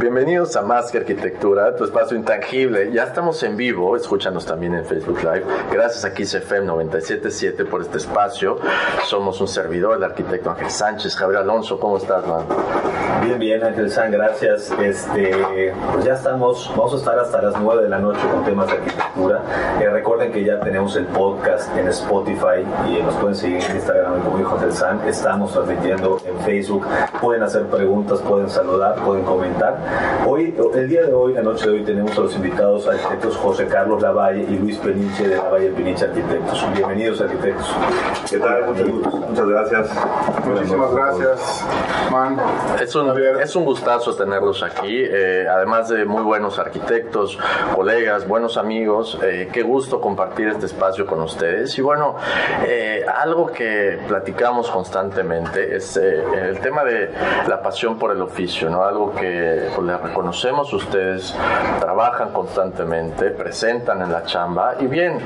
Bienvenidos a Más que Arquitectura, tu espacio intangible. Ya estamos en vivo, escúchanos también en Facebook Live. Gracias a KISFM 977 por este espacio. Somos un servidor, el arquitecto Ángel Sánchez. Javier Alonso, ¿cómo estás, man? Bien, bien, Ángel San, gracias. Este, pues ya estamos, vamos a estar hasta las 9 de la noche con temas de arquitectura. Eh, recuerden que ya tenemos el podcast en Spotify y nos pueden seguir en Instagram como hijo Ángel San. Estamos transmitiendo en Facebook. Pueden hacer preguntas, pueden saludar, pueden comentar. Hoy, el día de hoy, la noche de hoy, tenemos a los invitados arquitectos José Carlos Lavalle y Luis Peniche de Lavalle Peniche Arquitectos. Bienvenidos, arquitectos. ¿Qué tal? Muchas gracias. Muchísimas gracias, man. Es un, es un gustazo tenerlos aquí, eh, además de muy buenos arquitectos, colegas, buenos amigos. Eh, qué gusto compartir este espacio con ustedes. Y bueno, eh, algo que platicamos constantemente es el tema de la pasión por el oficio, ¿no? Algo que pues, les reconocemos, ustedes trabajan constantemente, presentan en la chamba. Y bien,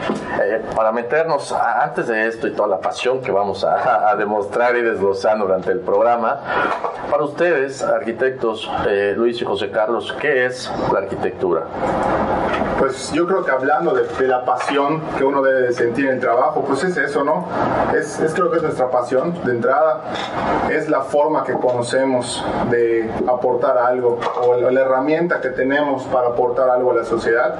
eh, para meternos antes de esto y toda la pasión que vamos a, demostrar y desglosar durante el programa, para ustedes, arquitectos eh, Luis y José Carlos, ¿qué es la arquitectura? Pues yo creo que hablando de, la pasión que uno debe sentir en el trabajo, pues es eso, ¿no? Es, creo que es nuestra pasión de entrada, es la forma que conocemos de aportar algo o la herramienta que tenemos para aportar algo a la sociedad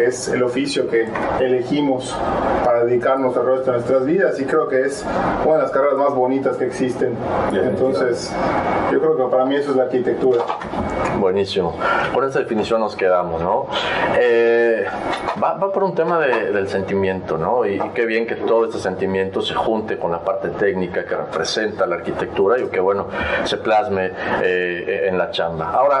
es el oficio que elegimos para dedicarnos al resto de nuestras vidas y creo que es una de las carreras más bonitas que existen. Entonces, yo creo que para mí eso es la arquitectura. Buenísimo. Por esa definición nos quedamos, ¿no? Eh, va, por un tema del sentimiento, ¿no? Y, qué bien que todo este sentimiento se junte con la parte técnica que representa la arquitectura y que, bueno, se plasme eh, en la chamba. Ahora,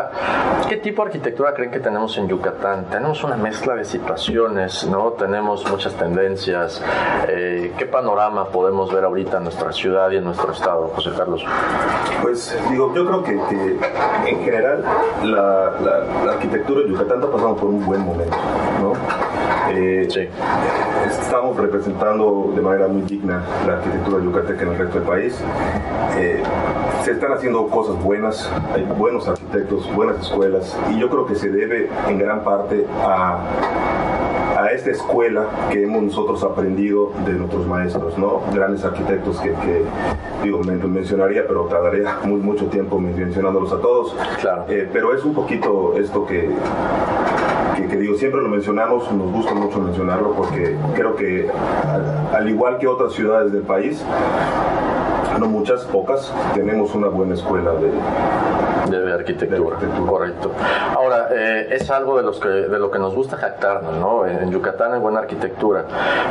¿qué tipo de arquitectura creen que tenemos en Yucatán? Tenemos una mezcla de situaciones, ¿no? Tenemos muchas tendencias. Eh, ¿Qué panorama podemos ver ahorita en nuestra ciudad y en nuestro estado, José Carlos? Pues digo, yo creo que, en general la, arquitectura en Yucatán está pasando por un buen momento, ¿no? Eh, sí. Estamos representando de manera muy digna la arquitectura yucateca en el resto del país. Eh, se están haciendo cosas buenas, hay buenos arquitectos, buenas escuelas, y yo creo que se debe en gran parte a, a esta escuela que hemos nosotros aprendido de nuestros maestros, ¿no? Grandes arquitectos que, que digo, mencionaría, pero tardaría muy, mucho tiempo mencionándolos a todos. Claro. Eh, pero es un poquito esto que, que, digo, siempre lo mencionamos, nos gusta mucho mencionarlo porque creo que al igual que otras ciudades del país, no muchas, pocas, tenemos una buena escuela de, de arquitectura, correcto. Eh, es algo de, los que, de lo que nos gusta jactarnos, ¿no? En, Yucatán hay buena arquitectura,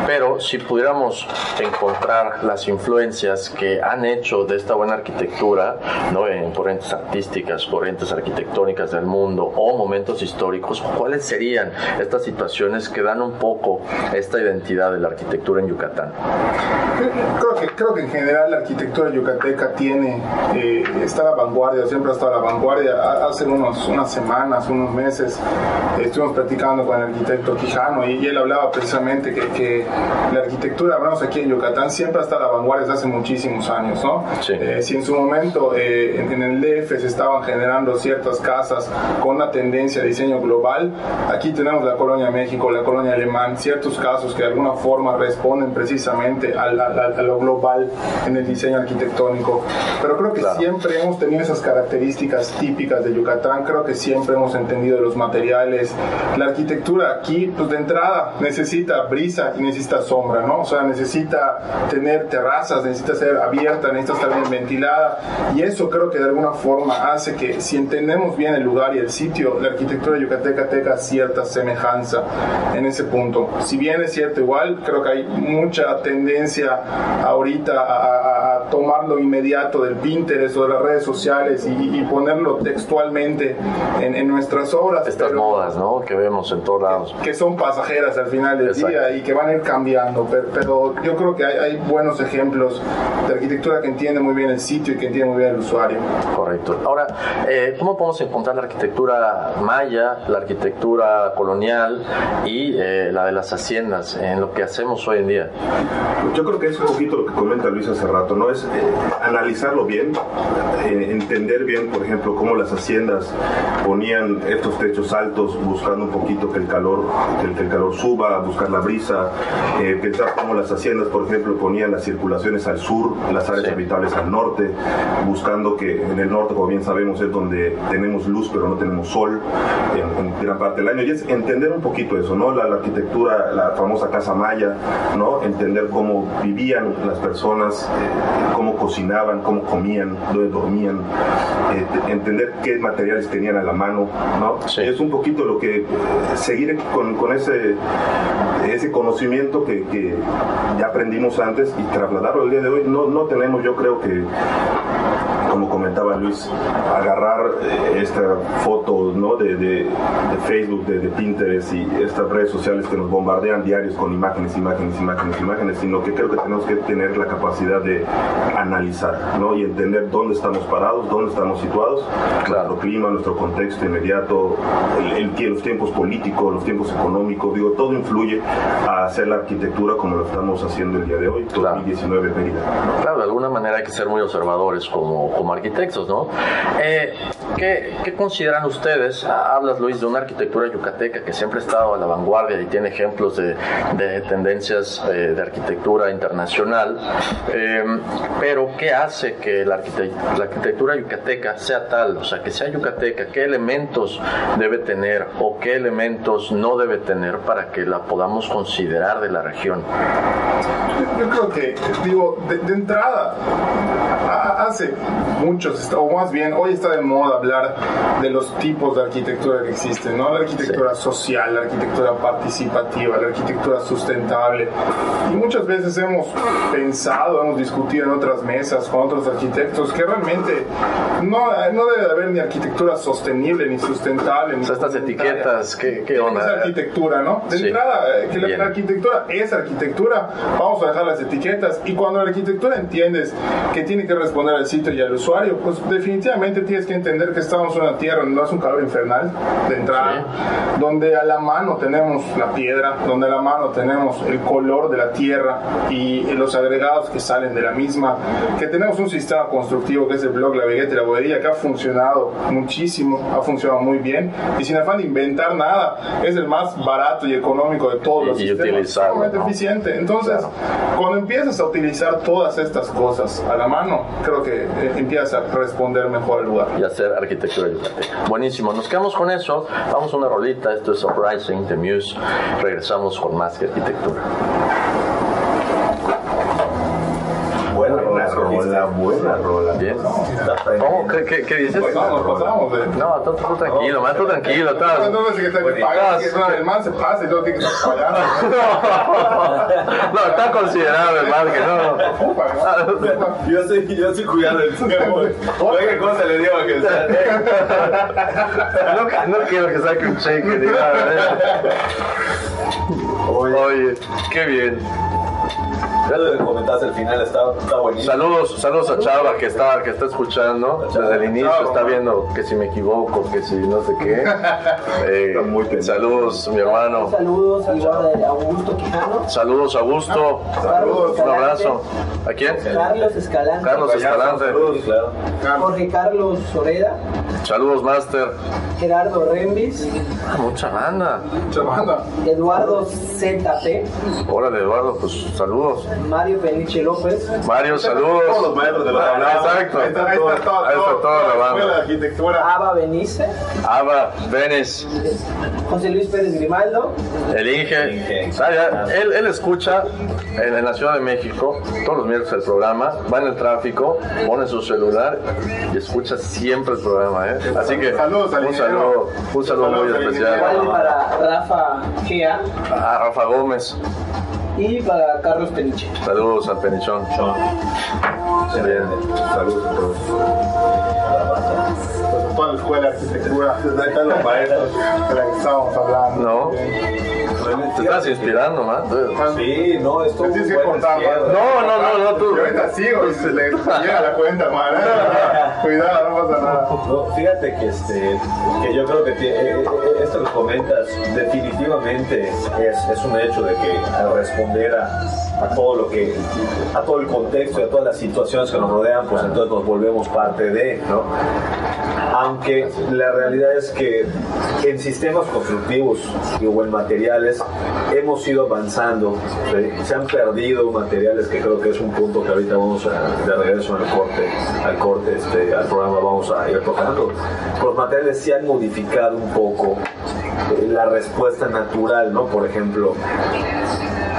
pero si pudiéramos encontrar las influencias que han hecho de esta buena arquitectura, ¿no? En corrientes artísticas, corrientes arquitectónicas del mundo o momentos históricos, ¿cuáles serían estas situaciones que dan un poco esta identidad de la arquitectura en Yucatán? Creo que, creo que en general la arquitectura yucateca tiene, eh, está a la vanguardia, siempre ha estado a la vanguardia. Hace unos, unas semanas, unos meses, estuvimos platicando con el arquitecto Quijano y, él hablaba precisamente que, que, la arquitectura, hablamos aquí en Yucatán, siempre está a la vanguardia desde hace muchísimos años. ¿no? Eh, si en su momento eh, en, el DF se estaban generando ciertas casas con una tendencia de diseño global, aquí tenemos la colonia México, la colonia Alemán, ciertos casos que de alguna forma responden precisamente a, lo global en el diseño arquitectónico. Pero creo que siempre hemos tenido esas características típicas de Yucatán, creo que siempre hemos de los materiales. La arquitectura aquí, pues de entrada, necesita brisa y necesita sombra, ¿no? O sea, necesita tener terrazas, necesita ser abierta, necesita estar bien ventilada. Y eso creo que de alguna forma hace que si entendemos bien el lugar y el sitio, la arquitectura yucateca tenga cierta semejanza en ese punto. Si bien es cierto igual, creo que hay mucha tendencia ahorita a, a tomar lo inmediato del Pinterest o de las redes sociales y, ponerlo textualmente en, nuestras obras. Estas modas, ¿no? Que vemos en todos lados. Que, son pasajeras al final del día y que van a ir cambiando, pero, yo creo que hay, buenos ejemplos de arquitectura que entiende muy bien el sitio y que entiende muy bien el usuario. Correcto. Ahora, eh, ¿cómo podemos encontrar la arquitectura maya, la arquitectura colonial y eh, la de las haciendas en lo que hacemos hoy en día? Yo creo que es un poquito lo que comenta Luis hace rato, ¿no? Es eh, analizarlo bien, entender bien, por ejemplo, cómo las haciendas ponían estos techos altos buscando un poquito que el calor, que el, calor suba, buscar la brisa, eh, pensar cómo las haciendas, por ejemplo, ponían las circulaciones al sur, las áreas habitables al norte, buscando que en el norte, como bien sabemos, es donde tenemos luz pero no tenemos sol en, gran parte del año. Y es entender un poquito eso, ¿no? La, arquitectura, la famosa casa maya, ¿no? Entender cómo vivían las personas, eh, cómo cocinaban, cómo comían, dónde dormían, eh, entender qué materiales tenían a la mano, ¿no? Es un poquito lo que seguir con, con ese, ese conocimiento que, que, ya aprendimos antes y trasladarlo el día de hoy. No, no tenemos, yo creo que como comentaba Luis, agarrar eh, esta foto ¿no? de, de, Facebook, de, Pinterest y estas redes sociales que nos bombardean diarios con imágenes, imágenes, imágenes, imágenes, sino que creo que tenemos que tener la capacidad de analizar ¿no? y entender dónde estamos parados, dónde estamos situados, nuestro clima, nuestro contexto inmediato, el, el, los tiempos políticos, los tiempos económicos, digo, todo influye a hacer la arquitectura como lo estamos haciendo el día de hoy, 2019 Mérida. Claro, de alguna manera hay que ser muy observadores como como arquitectos, ¿no? Eh, ¿qué, ¿qué, consideran ustedes? Hablas, Luis, de una arquitectura yucateca que siempre ha estado a la vanguardia y tiene ejemplos de, de tendencias eh, de arquitectura internacional, eh, pero ¿qué hace que la, la arquitectura yucateca sea tal? O sea, que sea yucateca, ¿qué elementos debe tener o qué elementos no debe tener para que la podamos considerar de la región? Yo creo que, digo, de, de entrada, hace muchos, o más bien hoy está de moda hablar de los tipos de arquitectura que existen, ¿no? La arquitectura social, la arquitectura participativa, la arquitectura sustentable. Y muchas veces hemos pensado, hemos discutido en otras mesas con otros arquitectos que realmente no, no debe de haber ni arquitectura sostenible ni sustentable. Ni estas etiquetas, ¿qué, qué onda? Es arquitectura, ¿no? De entrada, eh, que la, arquitectura es arquitectura, vamos a dejar las etiquetas. Y cuando la arquitectura entiendes que tiene que responder al sitio y al usuario, pues definitivamente tienes que entender que estamos en una tierra donde no es un calor infernal de entrada, donde a la mano tenemos la piedra, donde a la mano tenemos el color de la tierra y los agregados que salen de la misma, que tenemos un sistema constructivo que es el blog, la vegueta y la bodería que ha funcionado muchísimo, ha funcionado muy bien y sin afán de inventar nada, es el más barato y económico de todos los y sistemas, eficiente. Entonces, cuando empiezas a utilizar todas estas cosas a la mano, creo que eh, empieza a responder mejor al lugar. Y hacer arquitectura yucateca. Buenísimo, nos quedamos con eso. Vamos a una rolita, esto es Uprising de Muse. Regresamos con más que arquitectura. Buena rola. Bien. ¿Cómo? ¿Qué, qué, qué dices? Pasamos, pasamos. No, tú, tú tranquilo, man, tú tranquilo. No, no, que que el man se pasa y todo tiene que estar pagando. No, está considerado el man que no. Yo estoy, yo el Oye, qué cosa le digo a que no, no quiero que saque un cheque Oye, qué bien. Lo que comentaste al final está, está buenísimo. Saludos, saludos a Chava que está, que está escuchando desde el inicio, está viendo que si me equivoco, que si no sé qué. Eh, saludos, mi hermano. Saludos a Augusto Quijano. Saludos, Augusto. Saludos. Un abrazo. ¿A quién? Carlos Escalante. Carlos Escalante. Saludos, claro. Jorge Carlos Soreda. Saludos, Master. Gerardo Rembis. Ah, mucha banda. Mucha banda. Eduardo ZP. Hola, Eduardo, pues saludos. Mario Peniche López. Mario, saludos. Todos los maestros de la Ah, Exacto. Ahí está, ahí está todo, Ahí está todo, toda la banda. arquitectura. Ava Benice. Ava, Venice, José Luis Pérez Grimaldo. el Inge. Inge. Ah, ya, él, él escucha en, en la Ciudad de México todos los miércoles el programa, va en el tráfico, pone su celular y escucha siempre el programa. ¿eh? Así que Saludos al un saludo, un saludo muy especial Igual para Rafa Gea Rafa Gómez. Y para Carlos Peniche. Saludos al Penichón. Bien. Saludos a todos. Toda la escuela de arquitectura. Ahí están los maestros de la que estábamos hablando. No. Bien. Te estás inspirando, man. Sí, no, esto que contar, man. No, no, no, no, tú. Yo ahorita sigo y se le llega la cuenta, man. Cuidado, no pasa nada. No, fíjate que este que yo creo que eh, eh, esto que comentas definitivamente es, es un hecho de que al responder a, a todo lo que a todo el contexto y a todas las situaciones que nos rodean pues entonces nos volvemos parte de ¿no? Aunque la realidad es que en sistemas constructivos y o en materiales hemos ido avanzando ¿sí? se han perdido materiales que creo que es un punto que ahorita vamos a de regreso al corte al corte este al programa vamos a ir tocando los materiales se han modificado un poco eh, la respuesta natural no por ejemplo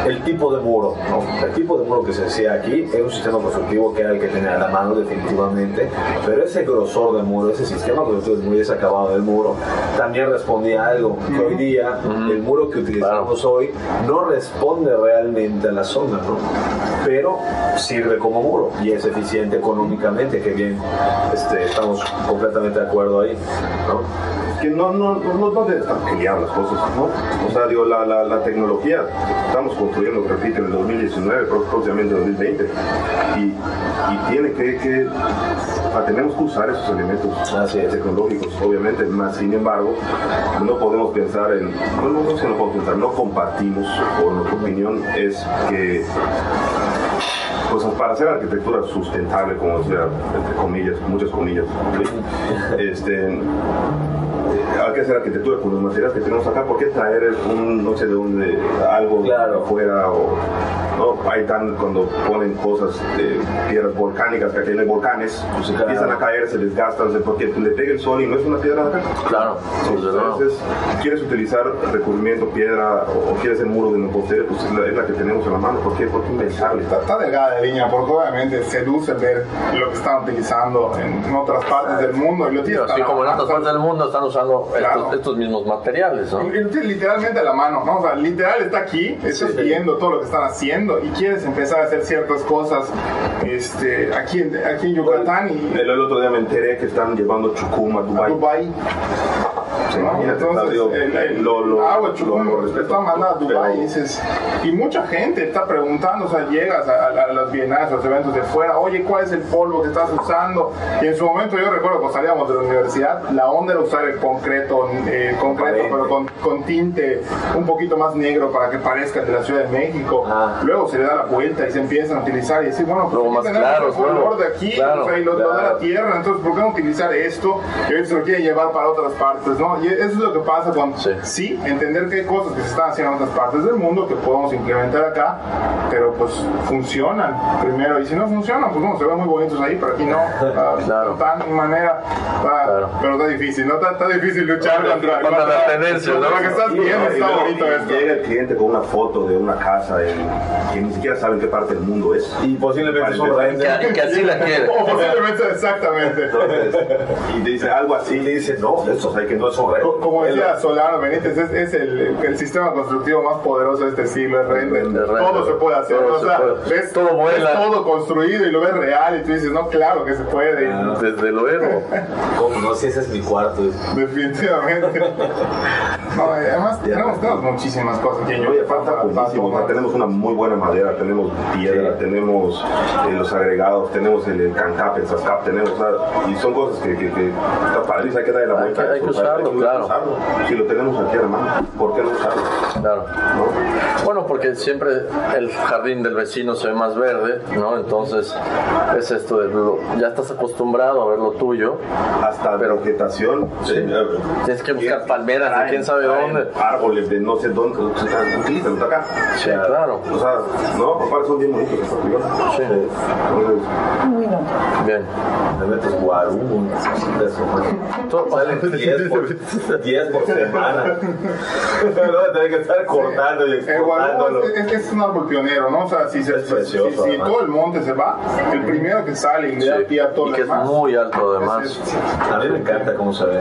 el tipo de muro, ¿no? El tipo de muro que se hacía aquí era un sistema constructivo que era el que tenía a la mano definitivamente, pero ese grosor de muro, ese sistema constructivo es muy desacabado del muro, también respondía a algo que hoy día el muro que utilizamos hoy no responde realmente a la zona, ¿no? Pero sirve como muro y es eficiente económicamente, que bien este, estamos completamente de acuerdo ahí, ¿no? Que no, no, no, no deben estar peleadas las cosas, ¿no? O sea, digo, la, la, la tecnología, estamos construyendo, repito, en el 2019, pró- próximamente en el 2020, y, y tiene que, que ah, tenemos que usar esos elementos es. tecnológicos, obviamente, más sin embargo, no podemos pensar en, no, no, no, es que no podemos pensar, no compartimos, o nuestra opinión es que pues para hacer arquitectura sustentable, como decía, entre comillas, muchas comillas, este, hay que hacer arquitectura con los materiales que tenemos acá, ¿por qué traer un, no sé de dónde, algo Claro. de afuera o no? Hay tan, cuando ponen cosas de piedras volcánicas, que hay volcanes, pues Claro. empiezan a caer, se desgastan, se- porque le pega el sol y no es una piedra de acá. Claro, luego. Entonces, quieres utilizar recubrimiento, piedra o, o quieres el muro de mampostería, pues es la, es la que tenemos en la mano. ¿Por qué? Porque inventarle. Está, está delgada la línea porque obviamente seduce ver lo que están utilizando en otras partes del mundo y lo Sí, a la como en otras partes del mundo están usando Claro. estos, estos mismos materiales, ¿no? Literalmente a la mano, ¿no? O sea, literal está aquí, estás Sí. viendo todo lo que están haciendo y quieres empezar a hacer ciertas cosas este, aquí, en, aquí en Yucatán y El, el otro día me enteré que están llevando chucum a a Dubai. Sí, Entonces, digo, el, el lo- lo- lo- chucum lo lo respeto, a Dubai pero- y dices, y mucha gente está preguntando, o sea, llegas a, a- a las bienales, a los eventos de fuera, oye, ¿cuál es el polvo que estás usando? Y en su momento yo recuerdo cuando salíamos de la universidad, la onda era usar el concreto, eh, concreto pero con, con tinte un poquito más negro para que parezca de la Ciudad de México. Ah. Luego se le da la vuelta y se empiezan a utilizar y decir, bueno, pues Luego aquí más tenemos claros, el color claro. de aquí, Claro, o sea, y lo, lo de la claro. tierra, entonces, ¿por qué no utilizar esto? Y ahorita se lo quieren llevar para otras partes, ¿no? Y eso es lo que pasa con, Sí. sí, entender que hay cosas que se están haciendo en otras partes del mundo que podemos implementar acá, pero pues funcionan primero, y si no funcionan, pues no, se ven muy bonitos ahí, pero aquí no, ah, Claro. de tal manera, ah, Claro. pero está difícil, ¿no? Está, está difícil luchar contra, Contra las tendencias, ¿no? Lo que estás Y viendo está luego bonito esto. Llega el cliente con una foto de una casa en, que ni siquiera sabe en qué parte del mundo es. y posiblemente Que, que así la quiere. O posiblemente, exactamente. Entonces, y te dice algo así. y le dice no esto hay que no es Como decía Solano Benítez, es, es el, el sistema constructivo más poderoso de este siglo, el render. Todo se puede hacer, Todo o se sea, puede. ves Todo vuela. ves todo construido y lo ves real y tú dices, no, claro que se puede, y Desde luego. ¿Cómo no? Si ese es mi cuarto. definitivamente. No, y además tenemos, tenemos muchísimas cosas Yucatán falta para- para tenemos una muy buena madera, tenemos piedra, tenemos eh, los agregados, tenemos el, el cancap, el sascap, tenemos, o sea, y son cosas que, que, que está padrísimo, hay que darle la Hay vuelta. que- hay que usarlo, claro. Si lo tenemos aquí a la mano, ¿por qué no usarlo? Claro. Bueno, porque siempre el jardín del vecino se ve más verde, ¿no? Entonces es esto de ya estás acostumbrado a ver lo tuyo. Hasta pero, vegetación. Tienes que buscar palmeras de quién sabe dónde. Árboles de no sé dónde. Utilizan acá. Sí, claro. O sea, no, aparte son bien bonitos. Sí. Bien. Te metes guarú, Salen 10 por, 10 por semana. no, tenés que estar cortando y exportándolo. Es, es, es un árbol pionero, ¿no? O sea, si, se, Es precioso, si, si todo el monte se va, el primero que sale y le da pie a todo Y que es demás. muy alto además. A mí me encanta cómo se ve.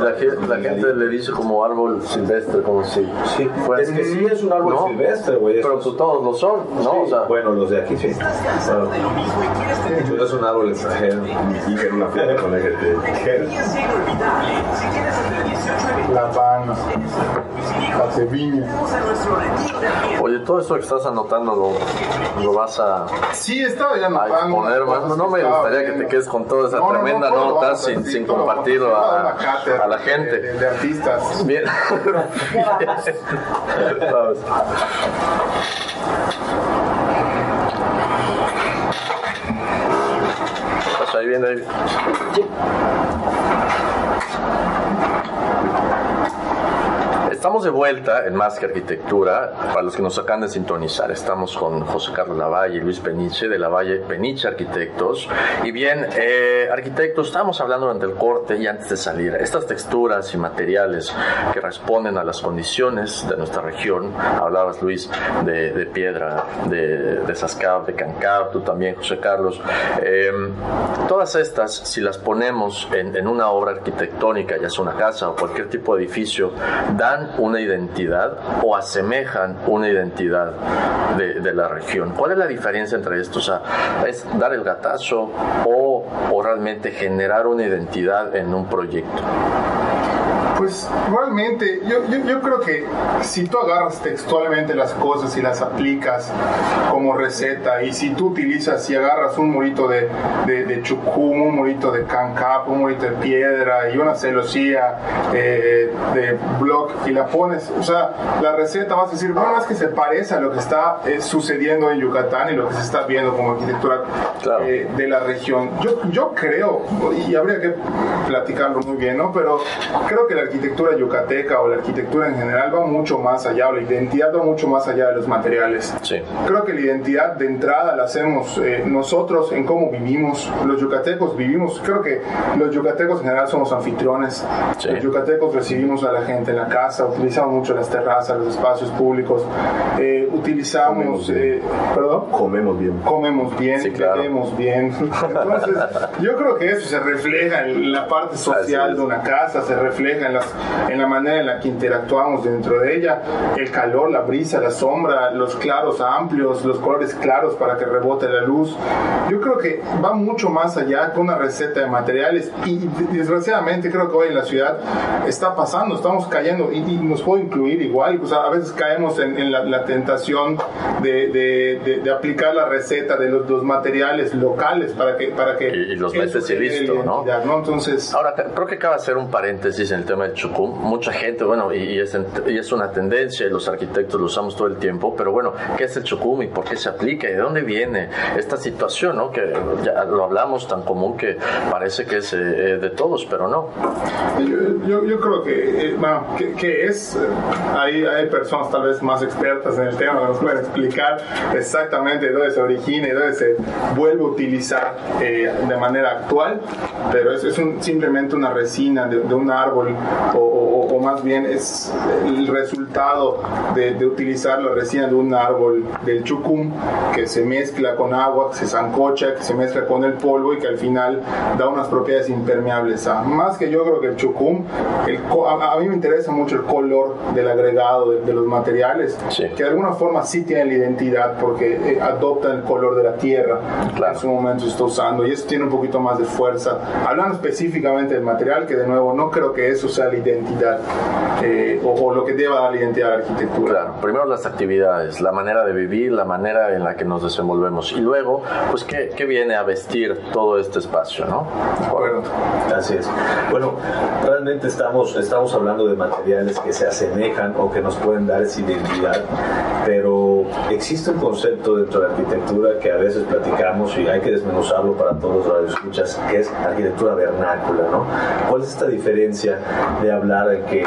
La, ge- la gente le dice como árbol silvestre, como si Sí, fuera- es que sí es un árbol ¿No? silvestre, güey. Pero pues todos lo son, ¿no? O sea, bueno, los de aquí sí. Claro. Es un árbol extranjero. Y que una fiesta con la gente. La Habana, la Sevilla. oye, todo esto que estás anotando lo, lo vas a, Sí, estaba ya a exponer más. No me gustaría que te quedes con toda esa No, no, no, tremenda lo nota sin, compartirlo a, la gente. De, de artistas. Bien. Vamos. ¿Estás ahí bien, Estamos de vuelta en Más que Arquitectura. Para los que nos acaban de sintonizar, estamos con José Carlos Lavalle y Luis Peniche de Lavalle Peniche Arquitectos. Y bien, eh, arquitectos, estábamos hablando durante el corte y antes de salir, estas texturas y materiales que responden a las condiciones de nuestra región. Hablabas, Luis, de, de piedra, de, de Sascab, de Cancab, tú también, José Carlos. Eh, todas estas, si las ponemos en, en una obra arquitectónica, ya sea una casa o cualquier tipo de edificio, dan una identidad o asemejan una identidad de, la región. ¿Cuál es la diferencia entre esto? O sea, ¿es dar el gatazo o, o realmente generar una identidad en un proyecto? Pues realmente, yo, yo, yo creo que si tú agarras textualmente las cosas y las aplicas como receta, y si tú utilizas y agarras un murito de, de, de chucum, un murito de cancap, un murito de piedra y una celosía eh, de block y la pones, o sea, la receta vas a decir, bueno, es que se parece a lo que está eh, sucediendo en Yucatán y lo que se está viendo como arquitectura Claro. eh, de la región. Yo, yo creo, y habría que platicarlo muy bien, ¿no? Pero creo que la arquitectura yucateca o la arquitectura en general va mucho más allá, o la identidad va mucho más allá de los materiales. Sí. Creo que la identidad de entrada la hacemos eh, nosotros en cómo vivimos. Los yucatecos vivimos, creo que los yucatecos en general somos anfitriones. Sí. Los yucatecos recibimos a la gente en la casa, utilizamos mucho las terrazas, los espacios públicos, eh, utilizamos, Comemos bien. eh, perdón Comemos bien. comemos bien, Sí, claro. bebemos bien. Entonces, yo creo que eso se refleja en la parte social de una casa, se refleja en, las, en la manera en la que interactuamos dentro de ella, el calor, la brisa, la sombra, los claros amplios, los colores claros para que rebote la luz. Yo creo que va mucho más allá que una receta de materiales y desgraciadamente creo que hoy en la ciudad está pasando, estamos cayendo y, y nos puedo incluir igual, pues a veces caemos en, en la, la tentación de, de- de- de aplicar la receta de los, los materiales locales para que para que Y- y los eso metes y listo, ¿no? ¿no? Entonces Ahora, creo que cabe hacer un paréntesis en el tema chucum. Mucha gente, bueno, y, y es, y es una tendencia y los arquitectos lo usamos todo el tiempo, pero bueno, ¿qué es el chucum y por qué se aplica y de dónde viene esta situación, ¿no? Que ya lo hablamos tan común que parece que es eh, de todos, pero no. Yo, yo, yo creo que, eh, bueno, que, que es, hay, hay personas tal vez más expertas en el tema que nos pueden explicar exactamente de dónde se origina y dónde se vuelve a utilizar eh, de manera actual, pero es, es un- simplemente una resina de, de un árbol o, o- o más bien es el resultado de, de utilizar la resina de un árbol del chucum que se mezcla con agua, que se zancocha, que se mezcla con el polvo y que al final da unas propiedades impermeables. a- Más que yo creo que el chucum, el a, a mí me interesa mucho el color del agregado de, de los materiales, Sí. que de alguna forma sí tienen la identidad porque eh, adoptan el color de la tierra Claro. en su momento se está usando y eso tiene un poquito más de fuerza. Hablando específicamente del material, que de nuevo no creo que eso sea la identidad eh, o, lo que deba dar la identidad a la arquitectura. Claro, primero las actividades, la manera de vivir, la manera en la que nos desenvolvemos y luego, pues, ¿qué, qué viene a vestir todo este espacio, no? Bueno, así es. Bueno, realmente estamos, estamos hablando de materiales que se asemejan o que nos pueden dar esa identidad, pero existe un concepto dentro de la arquitectura que a veces platicamos y hay que desmenuzarlo para todos los escuchas que es arquitectura vernácula, ¿no? ¿Cuál es esta diferencia de hablar de que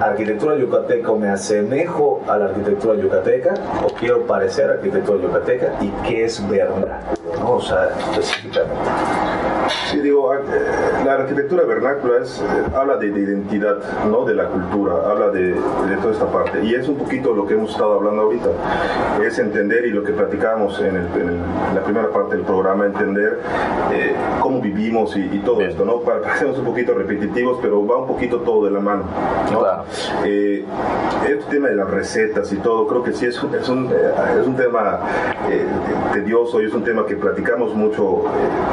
arquitectura yucateca o me asemejo a la arquitectura yucateca o quiero parecer arquitectura yucateca y qué es vernáculo, sea, específicamente. Sí, digo, eh, la arquitectura vernácula es, eh, habla de, identidad, ¿no? De la cultura, habla de, de, toda esta parte. Y es un poquito lo que hemos estado hablando ahorita. Es entender, y lo que platicamos en, la primera parte del programa, entender eh, cómo vivimos y, todo esto, ¿no? Parecemos un poquito repetitivos, pero va un poquito todo de la mano, ¿no? Claro. el tema de las recetas y todo, creo que sí es, es, un, es un tema tedioso y es un tema que platicamos mucho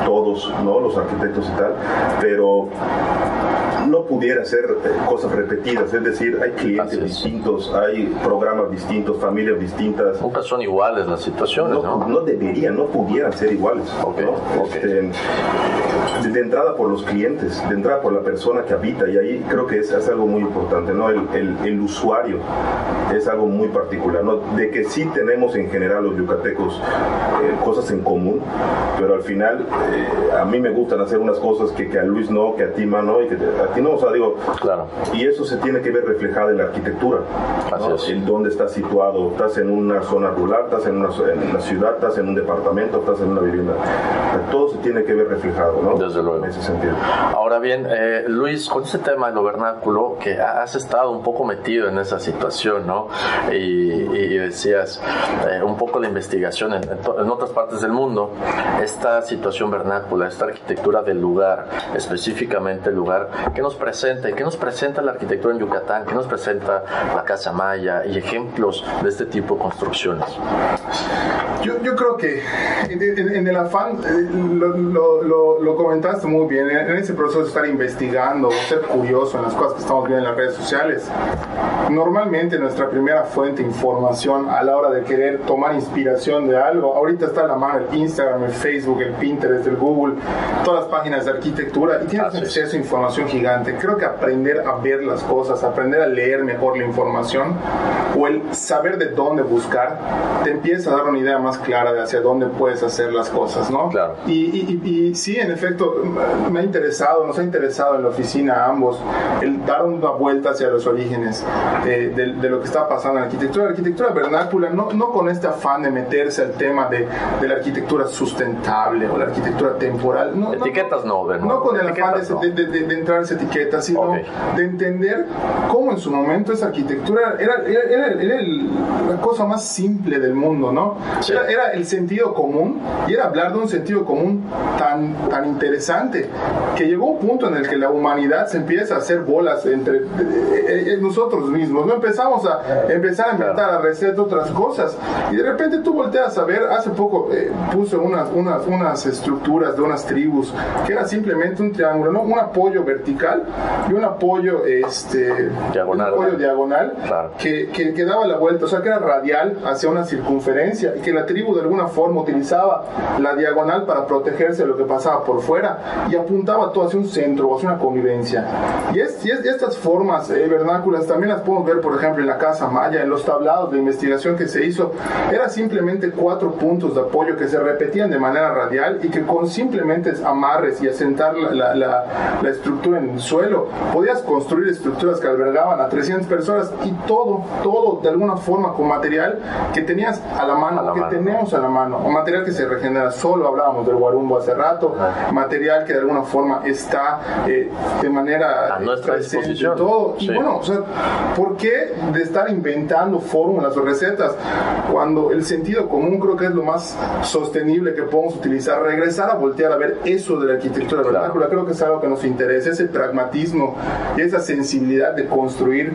todos, ¿no? Los arquitectos y tal, pero no pudiera ser eh, cosas repetidas, es decir, hay clientes distintos, hay programas distintos, familias distintas. Nunca son iguales las situaciones, ¿no? No, deberían, no pudieran ser iguales. Este, de entrada por los clientes, de entrada por la persona que habita, y ahí creo que es, es algo muy importante, ¿no? El, el, usuario es algo muy particular, ¿no? De que sí tenemos en general los yucatecos eh, cosas en común, pero al final eh, a mí me gustan hacer unas cosas que, que, a Luis no, que a ti no, y que a no, o sea, digo, claro. y eso se tiene que ver reflejado en la arquitectura, en dónde estás situado, estás en una zona rural, estás en una, en una, ciudad, estás en un departamento, estás en una vivienda, todo se tiene que ver reflejado, ¿no? Desde luego. En ese sentido. Ahora bien, eh, Luis, con este tema del vernáculo, que has estado un poco metido en esa situación, ¿no? Y, decías, eh, un poco la investigación en, en otras partes del mundo, esta situación vernácula, esta arquitectura del lugar, específicamente el lugar, ¿qué nos presenta? ¿Qué nos presenta la arquitectura en Yucatán? ¿Qué nos presenta la Casa Maya y ejemplos de este tipo de construcciones? Yo, yo creo que en, el afán, eh, lo, lo, comentaste muy bien, en ese proceso de estar investigando, ser curioso en las cosas que estamos viendo en las redes sociales, normalmente nuestra primera fuente de información a la hora de querer tomar inspiración de algo, ahorita está en la mano el Instagram, el Facebook, el Pinterest, el Google, todas las páginas de arquitectura y tienes acceso a información gigante. Creo que aprender a ver las cosas, aprender a leer mejor la información o el saber de dónde buscar, te empieza a dar una idea más clara de hacia dónde puedes hacer las cosas, ¿no? Claro. Y, y, sí, en efecto, me ha interesado, nos ha interesado en la oficina a ambos el dar una vuelta hacia los orígenes de, de, lo que está pasando en la arquitectura. La arquitectura vernácula, no, no con este afán de meterse al tema de, de la arquitectura sustentable o la arquitectura temporal. No, etiquetas no, no, no con el afán de, de, entrar en esa etiqueta, sino de entender cómo en su momento esa arquitectura era, era, era, la cosa más simple del mundo, ¿no? Era, el sentido común y era hablar de un sentido común tan, tan interesante que llegó un punto en el que la humanidad se empieza a hacer bolas entre nosotros mismos, ¿no? Empezamos a empezar a inventar, a recetar otras cosas y de repente tú volteas a ver, hace poco eh, puse unas, unas, unas estructuras de unas tribus que era simplemente un triángulo, ¿no? Un apoyo vertical y un apoyo este, diagonal, un apoyo diagonal que, que, daba la vuelta, o sea que era radial hacia una circunferencia y que la tribu de alguna forma utilizaba la diagonal para protegerse de lo que pasaba por fuera y apuntaba todo hacia un centro, hacia una convivencia. Y, es, y, estas formas eh, vernáculas también las podemos ver, por ejemplo, en la Casa Maya, en los tablados de investigación que se hizo, era simplemente cuatro puntos de apoyo que se repetían de manera radial y que con simplemente amarres y asentar la, la, la, estructura en suelo, podías construir estructuras que albergaban a 300 personas y todo, todo de alguna forma con material que tenías a la mano, que tenemos a la mano, o material que se regenera solo, hablábamos del guarumbo hace rato, material que de alguna forma está eh, de manera a nuestra disposición. Todo. Y bueno, o sea, ¿por qué de estar inventando fórmulas o recetas cuando el sentido común creo que es lo más sostenible que podemos utilizar? Regresar a voltear a ver eso de la arquitectura vernácula, creo que es algo que nos interesa, ese pragmatismo y esa sensibilidad de construir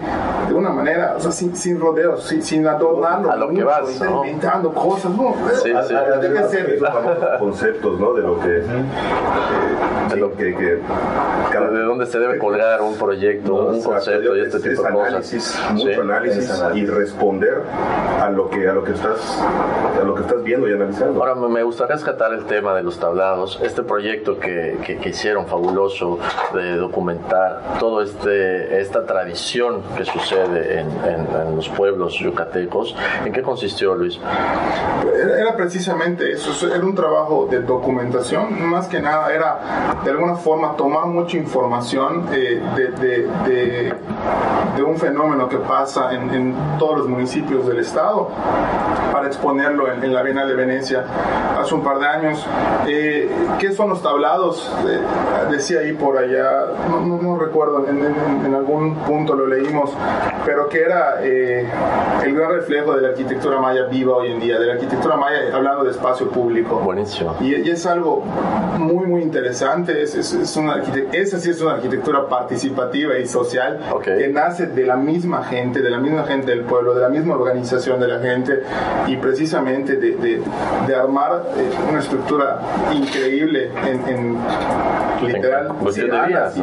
de una manera, o sea, sin, sin rodeos, sin, sin adornarlo. A lo que vas, ¿no? Inventando cosas, ¿no? Sí, sí. Debe ser conceptos, ¿no? De lo que... Eh, de lo que, que cada, de dónde se debe colgar un proyecto, un concepto y este tipo de análisis, cosas. Mucho análisis y responder a lo que a lo que estás a lo que estás viendo y analizando. Ahora me gustaría rescatar el tema de los tablados, este proyecto que, que, hicieron fabuloso de documentar todo este esta tradición que sucede en, en, los pueblos yucatecos. ¿En qué consistió, Luis? Era precisamente eso, era un trabajo de documentación, más que nada era de alguna forma tomar mucha información eh, de, de, de, de, un fenómeno que pasa en, en, todos los municipios del estado para exponerlo en, la Bienal de Venecia hace un par de años. Eh, ¿Qué son los tablados? Eh, decía ahí por allá, no, recuerdo, en, algún punto lo leímos, pero que era eh, el gran reflejo de la arquitectura maya viva hoy en día, de la arquitectura maya hablando de espacio público. Buenísimo. Y, es algo muy, muy interesante. Es, es, una esa sí es una arquitectura participativa y social que nace de la misma gente, de la misma gente del pueblo, de la misma organización de la gente y precisamente de, de, armar eh, una estructura increíble en, en literal pues días, y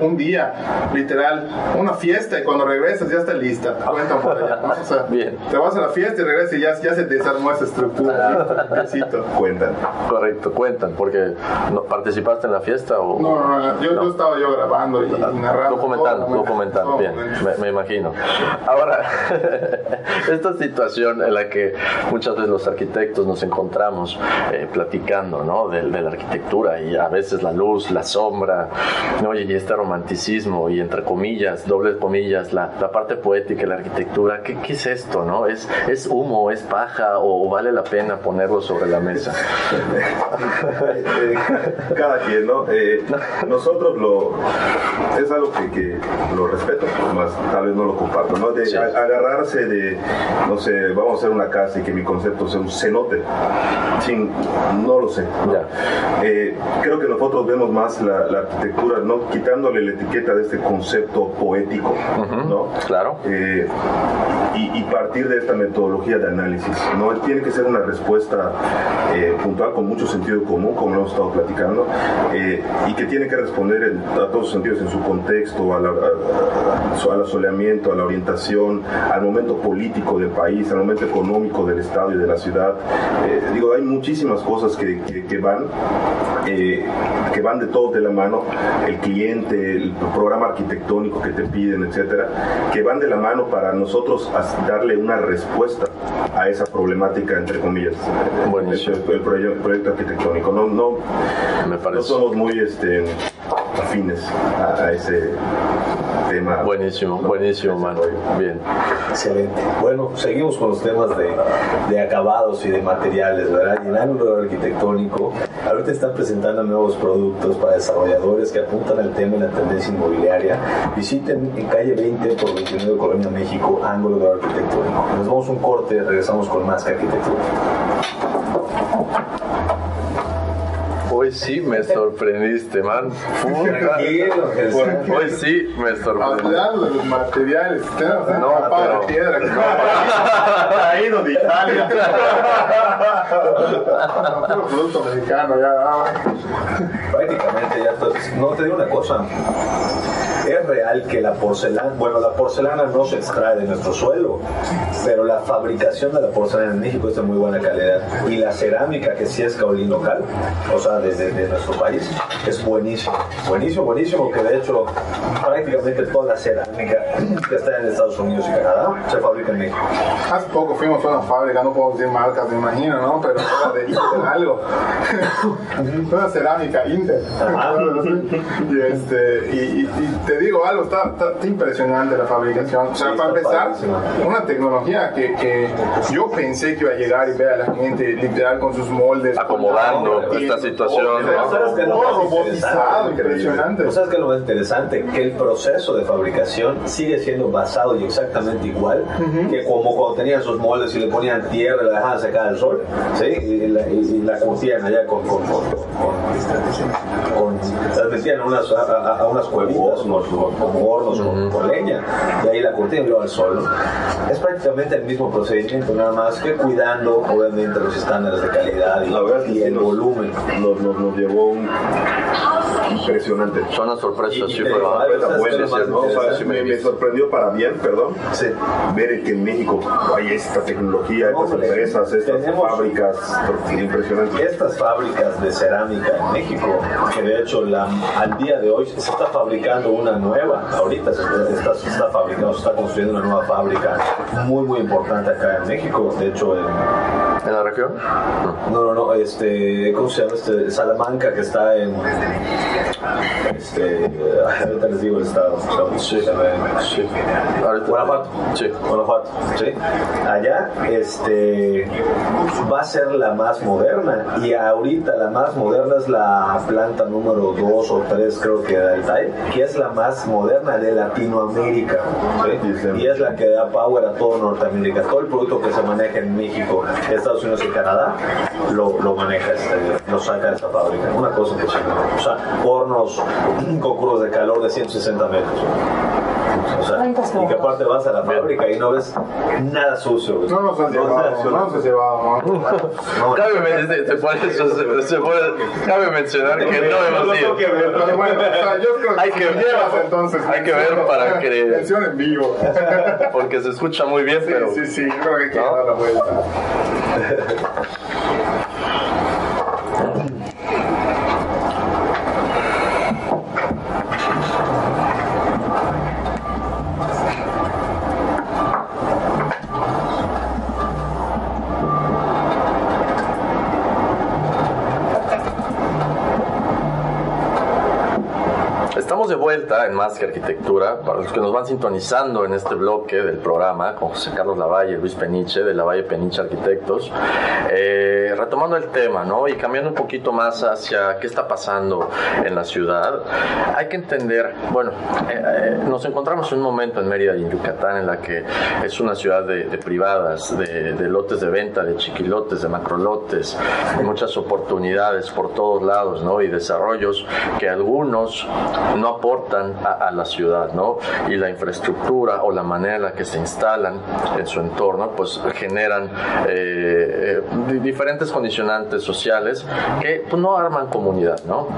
un día, literal, una fiesta y cuando regresas ya está lista. Cuentan por allá. Bien. Te vas a la fiesta y regresas y ya, ya se desarmó esa estructura. cuentan. Correcto, cuentan, porque no, ¿participaste en la fiesta o...? No, no, no, yo, yo estaba yo grabando y, narrando. Documentando, documentando, bien, me, me, imagino. Ahora, esta situación en la que muchas veces los arquitectos nos encontramos eh, platicando, ¿no? De, de, la arquitectura y a veces la luz, la sombra, ¿no? Y este romanticismo y entre comillas, dobles comillas, la, la parte poética la arquitectura, ¿qué, ¿qué, es esto, no? ¿Es, ¿Es humo, es paja o, vale la pena ponerlo sobre la mesa? Cada quien, ¿no? Eh, nosotros lo... es algo que, que, lo respeto, más tal vez no lo comparto, ¿no? De agarrarse de, no sé, vamos a hacer una casa y que mi concepto sea un cenote, sin, no lo sé. Eh, creo que nosotros vemos más la, arquitectura, no quitándole la etiqueta de este concepto poético, ¿no? Claro. Eh, y, partir de esta metodología de análisis, ¿no? Tiene que ser una respuesta eh, puntual con mucho sentido común, como lo hemos estado platicando, y que tiene que responder a todos los sentidos en su contexto, a al asoleamiento, a la orientación, al momento político del país, al momento económico del Estado y de la ciudad. digo, hay muchísimas cosas que, que, van, eh, que van de todo de la mano, el cliente, el programa arquitectónico que te piden, etcétera, que van de la mano para nosotros darle una respuesta a esa problemática, entre comillas, el, proyecto, arquitectónico. No, no, Me parece. no somos muy este, afines a ese Buenísimo, buenísimo, mano. Bien. Excelente. Bueno, seguimos con los temas de, acabados y de materiales, ¿verdad? Y en el ángulo arquitectónico, ahorita están presentando nuevos productos para desarrolladores que apuntan al tema y la tendencia inmobiliaria. Visiten en calle 20 por 29 Colonia México, ángulo arquitectónico. Nos vamos un corte, regresamos con más que arquitectura. Hoy sí me sorprendiste, man. Hoy sí me sorprendiste. Hablando de los materiales, no, pero... de piedra no traído de Italia. Puro producto mexicano, ya. Prácticamente ya. No te digo una cosa. Es real que la porcelana, bueno, la porcelana no se extrae de nuestro suelo, pero la fabricación de la porcelana en México es de muy buena calidad. Y la cerámica, que sí es caolín local, o sea, desde de nuestro país, es buenísimo. Buenísimo, buenísimo, que de hecho prácticamente toda la cerámica que está en Estados Unidos y Canadá se fabrica en México. Hace poco fuimos a una fábrica, no puedo decir marcas, me imagino, ¿no? Pero era de algo. una cerámica Inter. y, este, y, y, te te digo algo, está, está, impresionante la fabricación. O sea, para empezar, una tecnología que, que, yo pensé que iba a llegar y ver a la gente literal con sus moldes. Acomodando esta situación. ¿Sabes qué robotizado, impresionante. ¿Sabes qué es lo más interesante? Que el proceso de fabricación sigue siendo basado y exactamente igual que como cuando tenían sus moldes y le ponían tierra y la dejaban secar al sol, ¿sí? Y la, y, la curtían allá con, con, con, con, las metían a unas, a, unas cuevitas, unos, como hornos con, leña, y ahí la curtían y luego al sol. Es prácticamente el mismo procedimiento, nada más que cuidando obviamente los estándares de calidad y, el volumen. Nos, nos, nos llevó un impresionante. Son las sorpresas, sí, fue me, sorprendió para bien, perdón, ver que en México hay esta tecnología, estas empresas, estas fábricas impresionantes. Estas fábricas de cerámica en México, que de hecho la, al día de hoy se está fabricando una nueva, ahorita se está, se está fabricando, se está construyendo una nueva fábrica muy, muy importante acá en México, de hecho en ¿En la región? No, no, no, este, ¿cómo se llama? Este, Salamanca, que está en, este, ahorita les digo el estado. Sí, sí. Guanajuato. Sí. Guanajuato, sí. Allá, este, va a ser la más moderna y ahorita la más moderna es la planta número 2 o 3, creo que de Altai, que es la más moderna de Latinoamérica. ¿sí? Y es la que da power a todo Norteamérica. Todo el producto que se maneja en México, Estados Unidos y Canadá, lo, lo maneja, este, lo saca de esta fábrica. Una cosa que O sea, hornos con curvas de calor de 160 metros. O sea, y que aparte vas a la fábrica y no ves nada sucio. No nos han llevado, no nos han llevado. Cabe, mencionar que no hemos ido. hay que ver, entonces. Hay que ver para que. Mención en vivo. Porque se escucha muy bien, pero. Sí, sí, creo que hay que dar la vuelta. Vuelta en Más que Arquitectura, para los que nos van sintonizando en este bloque del programa, con José Carlos Lavalle, Luis Peniche, de Lavalle Peniche Arquitectos, eh, retomando el tema, ¿no? Y cambiando un poquito más hacia qué está pasando en la ciudad, hay que entender, bueno, eh, eh, nos encontramos en un momento en Mérida y en Yucatán en la que es una ciudad de, privadas, de, lotes de venta, de chiquilotes, de macrolotes, muchas oportunidades por todos lados, ¿no? Y desarrollos que algunos no aportan a, la ciudad, ¿no? Y la infraestructura o la manera en la que se instalan en su entorno, pues generan eh, eh, diferentes condicionantes sociales que pues, no arman comunidad, ¿no?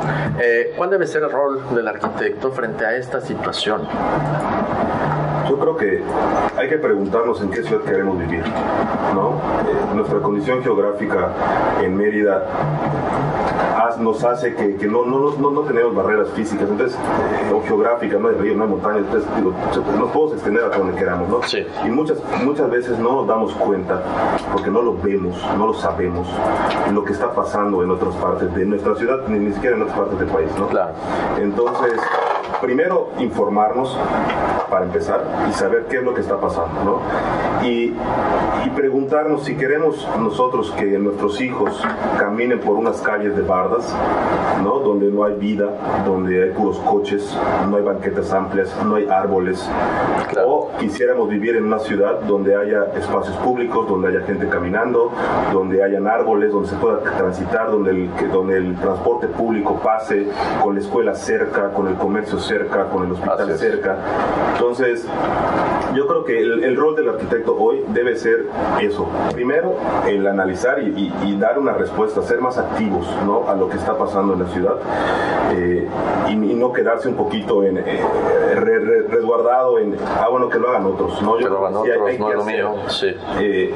Eh, ¿Cuál debe ser el rol del arquitecto frente a esta situación? Yo creo que hay que preguntarnos en qué ciudad queremos vivir, ¿no? nuestra condición geográfica en Mérida nos hace que, que no, no, no, no, tenemos barreras físicas, entonces, eh, o geográficas, no hay río, no hay montañas, entonces digo, nos podemos extender a donde queramos, ¿no? Sí. Y muchas, muchas veces no nos damos cuenta, porque no lo vemos, no lo sabemos, lo que está pasando en otras partes de nuestra ciudad, ni, ni siquiera en otras partes del país, ¿no? Claro. Entonces, primero informarnos para empezar y saber qué es lo que está pasando, ¿no? Y, y preguntarnos si queremos nosotros que nuestros hijos caminen por unas calles de bardas, ¿no? Donde no hay vida, donde hay puros coches, no hay banquetas amplias, no hay árboles. O quisiéramos vivir en una ciudad donde haya espacios públicos, donde haya gente caminando, donde hayan árboles, donde se pueda transitar, donde el, donde el transporte público pase, con la escuela cerca, con el comercio cerca, con el hospital cerca. Entonces, yo creo que el, rol del arquitecto hoy debe ser eso. Primero, el analizar y, dar una respuesta, ser más activos ¿no? a lo que está pasando en la ciudad eh, y, no quedarse un poquito en, eh, resguardado en, ah, bueno, que lo hagan otros. ¿no? Yo que lo hagan otros, no es lo mío. Sí. Eh,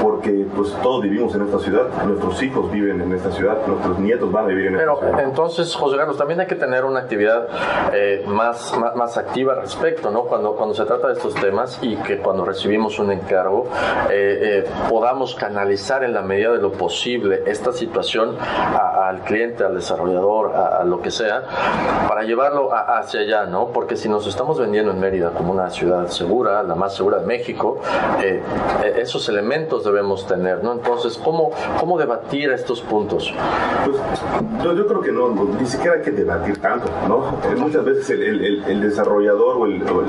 porque pues todos vivimos en esta ciudad, nuestros hijos viven en esta ciudad, nuestros nietos van a vivir en esta ciudad. Pero entonces, José Carlos, también hay que tener una actividad eh, más, más, activa al respecto, ¿no? Cuando, cuando se trata de estos temas y que cuando recibimos un encargo eh, podamos canalizar en la medida de lo posible esta situación al cliente, al desarrollador, a, lo que sea, para llevarlo hacia allá, ¿no? Porque si nos estamos vendiendo en Mérida como una ciudad segura, la más segura de México, esos elementos debemos tener, ¿no? Entonces, ¿cómo, cómo debatir estos puntos? Pues yo, yo creo que no, ni siquiera hay que debatir tanto, ¿no? Eh, muchas veces el, el, el desarrollador o, el, o,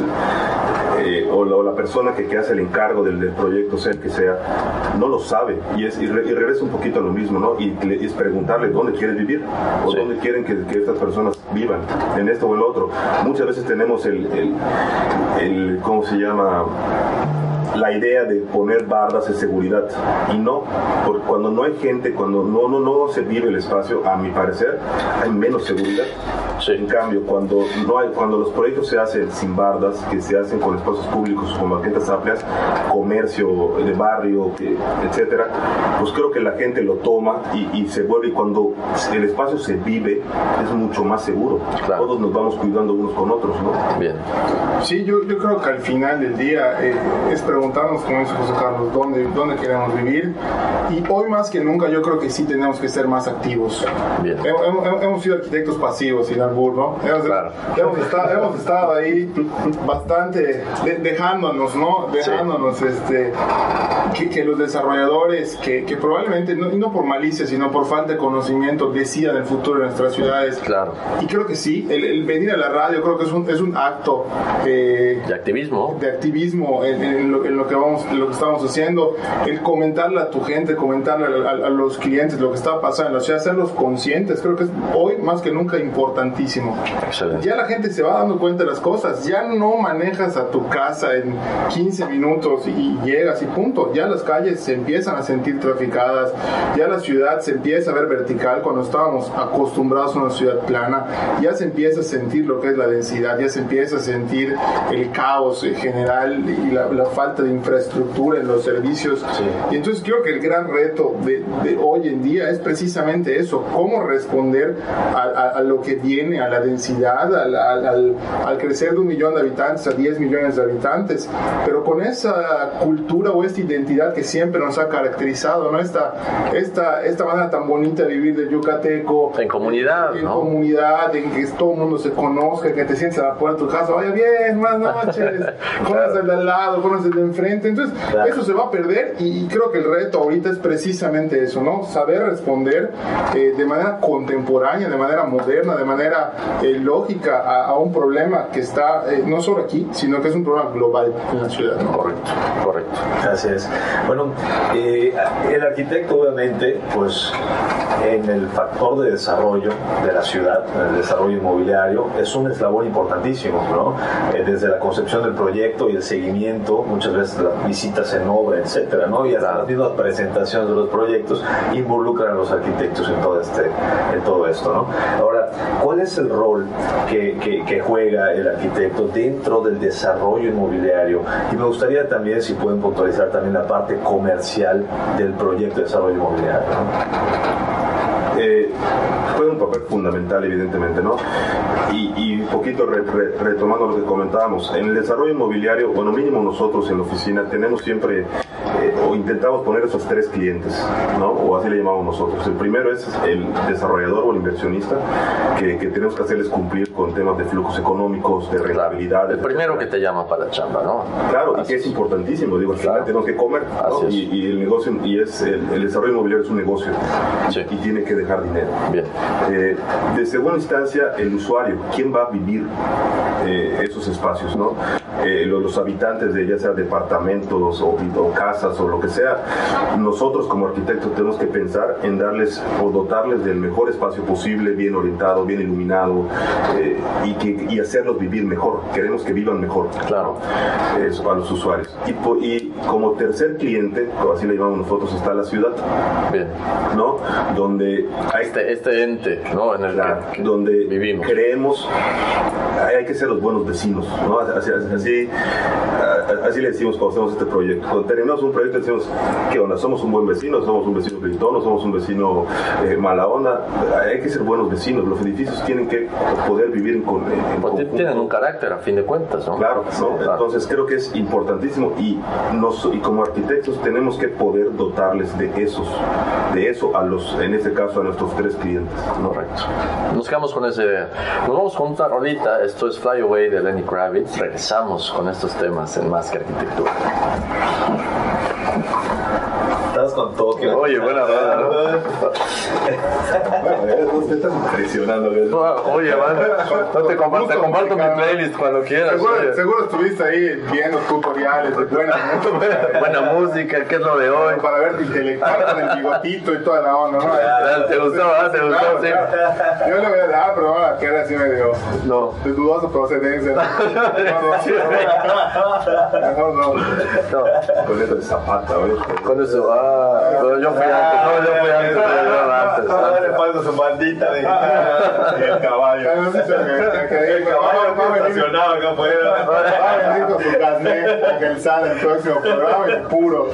eh, o, la, persona que, que, hace el encargo del, del, proyecto, sea el que sea, no lo sabe y, es, y, regresa un poquito a lo mismo, ¿no? Y, es preguntarle dónde quieres vivir o dónde quieren que, que, estas personas vivan, en esto o el otro. Muchas veces tenemos el, el ¿cómo se llama? La idea de poner bardas de seguridad y no, porque cuando no hay gente, cuando no, no, no se vive el espacio, a mi parecer, hay menos seguridad. En cambio, cuando, no hay, cuando los proyectos se hacen sin bardas, que se hacen con espacios públicos, con maquetas amplias, comercio de barrio, etcétera, pues creo que la gente lo toma y, se vuelve, y cuando el espacio se vive, es mucho más seguro. Todos nos vamos cuidando unos con otros, ¿no? Bien. Sí, yo, yo creo que al final del día eh, es preguntarnos, como dice José Carlos, dónde, dónde queremos vivir. Y hoy más que nunca yo creo que sí tenemos que ser más activos. Bien. Hemos, hemos sido arquitectos pasivos, sin ¿no? Hemos, estado, ahí bastante dejándonos, ¿no? Dejándonos este, que, los desarrolladores, que, que probablemente, no, no por malicia, sino por falta de conocimiento, decidan el futuro de nuestras ciudades. Claro. Y creo que sí, el, venir a la radio creo que es un, es un acto eh, de activismo. De activismo en, lo, en, lo, que vamos, lo que estamos haciendo, el comentarle a tu gente, comentarle a, a, los clientes lo que está pasando, o sea, hacerlos conscientes, creo que es hoy más que nunca importantísimo ya la gente se va dando cuenta de las cosas. Ya no manejas a tu casa en 15 minutos y llegas y punto. Ya las calles se empiezan a sentir traficadas. Ya la ciudad se empieza a ver vertical cuando estábamos acostumbrados a una ciudad plana. Ya se empieza a sentir lo que es la densidad. Ya se empieza a sentir el caos general y la, falta de infraestructura en los servicios. Y entonces creo que el gran reto de, hoy en día es precisamente eso. Cómo responder a lo que viene a la densidad, al, al, al, crecer de un millón de habitantes a 10 millones de habitantes, pero con esa cultura o esta identidad que siempre nos ha caracterizado, ¿no? Esta, esta, esta manera tan bonita de vivir del yucateco. En comunidad, En comunidad, en que todo el mundo se conozca, que te sientes a la puerta de tu casa, vaya bien, buenas noches, conoces el de al lado, conoces el de enfrente, entonces eso se va a perder y creo que el reto ahorita es precisamente eso, ¿no? Saber responder eh, de manera contemporánea, de manera moderna, de manera eh, lógica a, un problema que está eh, no solo aquí, sino que es un problema global en la ciudad. Correcto, correcto. Así es. Bueno, eh, el arquitecto obviamente, pues en el factor de desarrollo de la ciudad, en el desarrollo inmobiliario, es un eslabón importantísimo, ¿no? desde la concepción del proyecto y el seguimiento, muchas veces las visitas en obra, etcétera, ¿no? Y hasta las mismas presentaciones de los proyectos involucran a los arquitectos en todo, este, en todo esto, ¿no? Ahora, ¿cuál es el rol que, que, juega el arquitecto dentro del desarrollo inmobiliario? Y me gustaría también, si pueden puntualizar también la parte comercial del proyecto de desarrollo inmobiliario. Eh, fue un papel fundamental, evidentemente, ¿no? Y, un poquito retomando lo que comentábamos, en el desarrollo inmobiliario, bueno, mínimo nosotros en la oficina tenemos siempre eh, o intentamos poner esos tres clientes, ¿no? O así le llamamos nosotros. El primero es el desarrollador o el inversionista, que, tenemos que hacerles cumplir con temas de flujos económicos, de rentabilidad. El primero que te llama para la chamba, ¿no? Claro, y que es importantísimo, digo, al final tenemos que comer, y, el negocio, y es el, desarrollo inmobiliario es un negocio, y tiene que dejar dinero. Bien. Eh, de segunda instancia, el usuario, ¿quién va a vivir eh, esos espacios, no? Eh, los, habitantes de ya sea departamentos o, o, casas o lo que sea, nosotros como arquitectos tenemos que pensar en darles o dotarles del mejor espacio posible, bien orientado, bien iluminado y, que, y hacerlos vivir mejor. Queremos que vivan mejor. Claro. Eso a los usuarios. Y, y como tercer cliente, así le llamamos nosotros, está la ciudad. Bien. ¿No? Donde hay, este, este ente, ¿no? En el que, donde vivimos. creemos hay que ser los buenos vecinos, ¿no? Así, así así, así le decimos cuando hacemos este proyecto. Cuando terminamos un proyecto decimos, ¿qué onda? ¿Somos un buen vecino? ¿Somos un vecino gritón? ¿Somos un vecino eh, mala onda? Hay que ser buenos vecinos. Los edificios tienen que poder vivir en, en pues Tienen un carácter a fin de cuentas, ¿no? Claro, entonces creo que es importantísimo y, nos, y como arquitectos tenemos que poder dotarles de esos, de eso a los, en este caso a nuestros tres clientes. Correcto. Nos quedamos con ese, nos vamos a juntar ahorita, esto es Fly Away de Lenny Kravitz, regresamos con estos temas en Más que Arquitectura. Con Tokio. Oye, buena rola, ¿no? Usted está impresionando. Oye, man, no te comparto, te comparto mi playlist cuando quieras. Seguro, seguro estuviste ahí viendo tutoriales de buena música. buena música, ¿qué es lo de hoy? Para verte intelectual con el bigotito y toda la onda, ¿no? ¿Te gustó? ¿ah? ¿Te gustó? Sí. Yo le voy a dar, pero ahora que ahora sí me dio. No. De dudosa procedencia. No, no. No, Con eso de zapata, ¿ves? Con eso, ah yo fui antes, no, yo fui antes, yo antes. Ahora le paso su bandita de el caballo. El caballo estacionado acá afuera. Va a su carnet, que él sale el próximo programa y puro.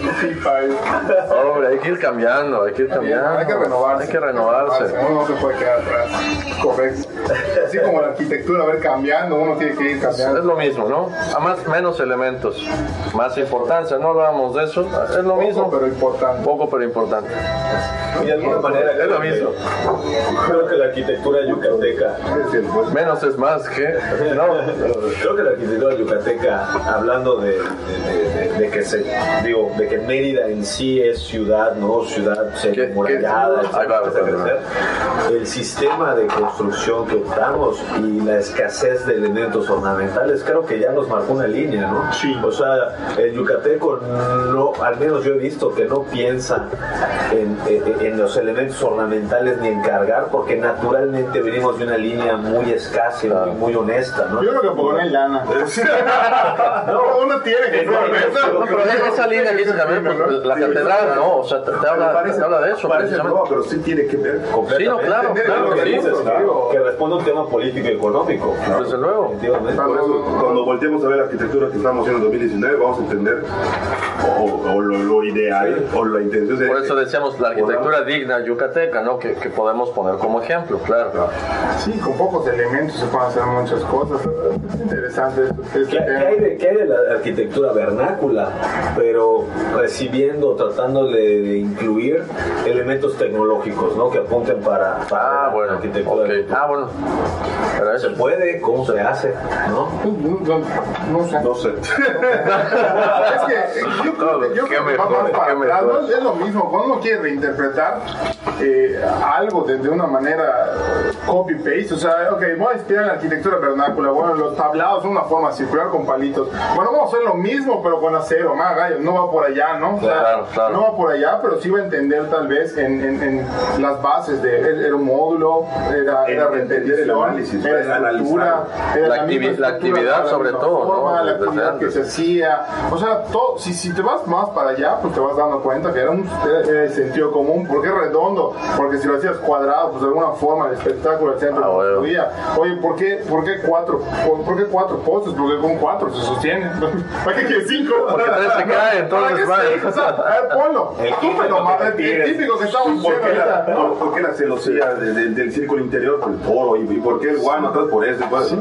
Hombre, hay que ir cambiando, hay que ir cambiando. Hay que renovarse. Hay que renovarse. Uno no se puede quedar atrás. Correcto. Así como la arquitectura a ir cambiando, uno tiene que ir cambiando. Es lo mismo, ¿no? Además, menos elementos, más importancia. No hablamos de eso, es lo mismo. pero importante. Poco, pero importante. Y de alguna manera, es lo mismo. Creo que la arquitectura yucateca. Menos es más que. No. Creo que la arquitectura yucateca, hablando de, de, de, que se. Digo, de que Mérida en sí es ciudad, ¿no? Ciudad murallada, el sistema de construcción que optamos y la escasez de elementos ornamentales, creo que ya nos marcó una línea, ¿no? Sí. O sea, el yucateco no, al menos yo he visto que no piensa en, en, los elementos ornamentales ni en cargar, porque naturalmente venimos de una línea muy escasa y muy honesta, ¿no? Yo creo que poner lana. no, uno tiene que pero esa línea que dice también pues, la catedral, ¿no? O sea, te, habla, te habla de eso, precisamente. No, pero sí tiene que ver Sí, no, claro, claro que dices, claro. Que responde a un tema político y económico. Desde luego. Por eso, cuando volteemos a ver la arquitectura que estamos haciendo en 2019, vamos a entender o, lo, ideal o la intención Por eso decíamos la arquitectura digna yucateca, ¿no? Que, que, podemos poner como ejemplo, claro. Sí, con pocos elementos se pueden hacer muchas cosas. Es interesante. ¿Qué, ¿Qué, hay de, ¿Qué hay de la arquitectura vernácula? Pero recibiendo, tratándole de incluir elementos tecnológicos, ¿no? Que apunten para, para ah, bueno, la arquitectura. Okay. Ah, bueno. Pero ¿Se puede? ¿Cómo se hace? ¿No? No, no sé. No sé. es que yo creo, que, yo creo que va más para atrás. Es lo mismo. Cuando uno quiere reinterpretar eh, algo de, de, una manera copy-paste, o sea, ok, voy a inspirar la arquitectura vernácula. Bueno, los tablados son una forma circular con palitos. Bueno, vamos a hacer lo mismo, pero con acero. Más gallo, no va por allá, ¿no? O sea, claro, claro. No va por allá, pero sí va a entender tal vez en, en, en las bases de. Era un módulo, era, era entender el análisis, era estructura, era la, activi la actividad sobre todo, forma, ¿no? La actividad que se hacía. O sea, todo, si, si te vas más para allá, pues te vas dando cuenta que era un era el sentido común. ¿Por qué redondo? Porque si lo hacías cuadrado, pues de alguna forma el espectáculo del centro ah, bueno. Oye, ¿por qué, ¿por qué cuatro? ¿Por, ¿por qué cuatro postes? Porque con cuatro se sostiene. ¿Para qué quieres cinco? Porque tres se caen, entonces va. O sea, a ver, ponlo. Lo más, el típico que estamos ¿Por qué la, no, ¿por qué la celosía de, de, del círculo interior por el poro? ¿Y, y por qué el guano atrás por ese? Pues,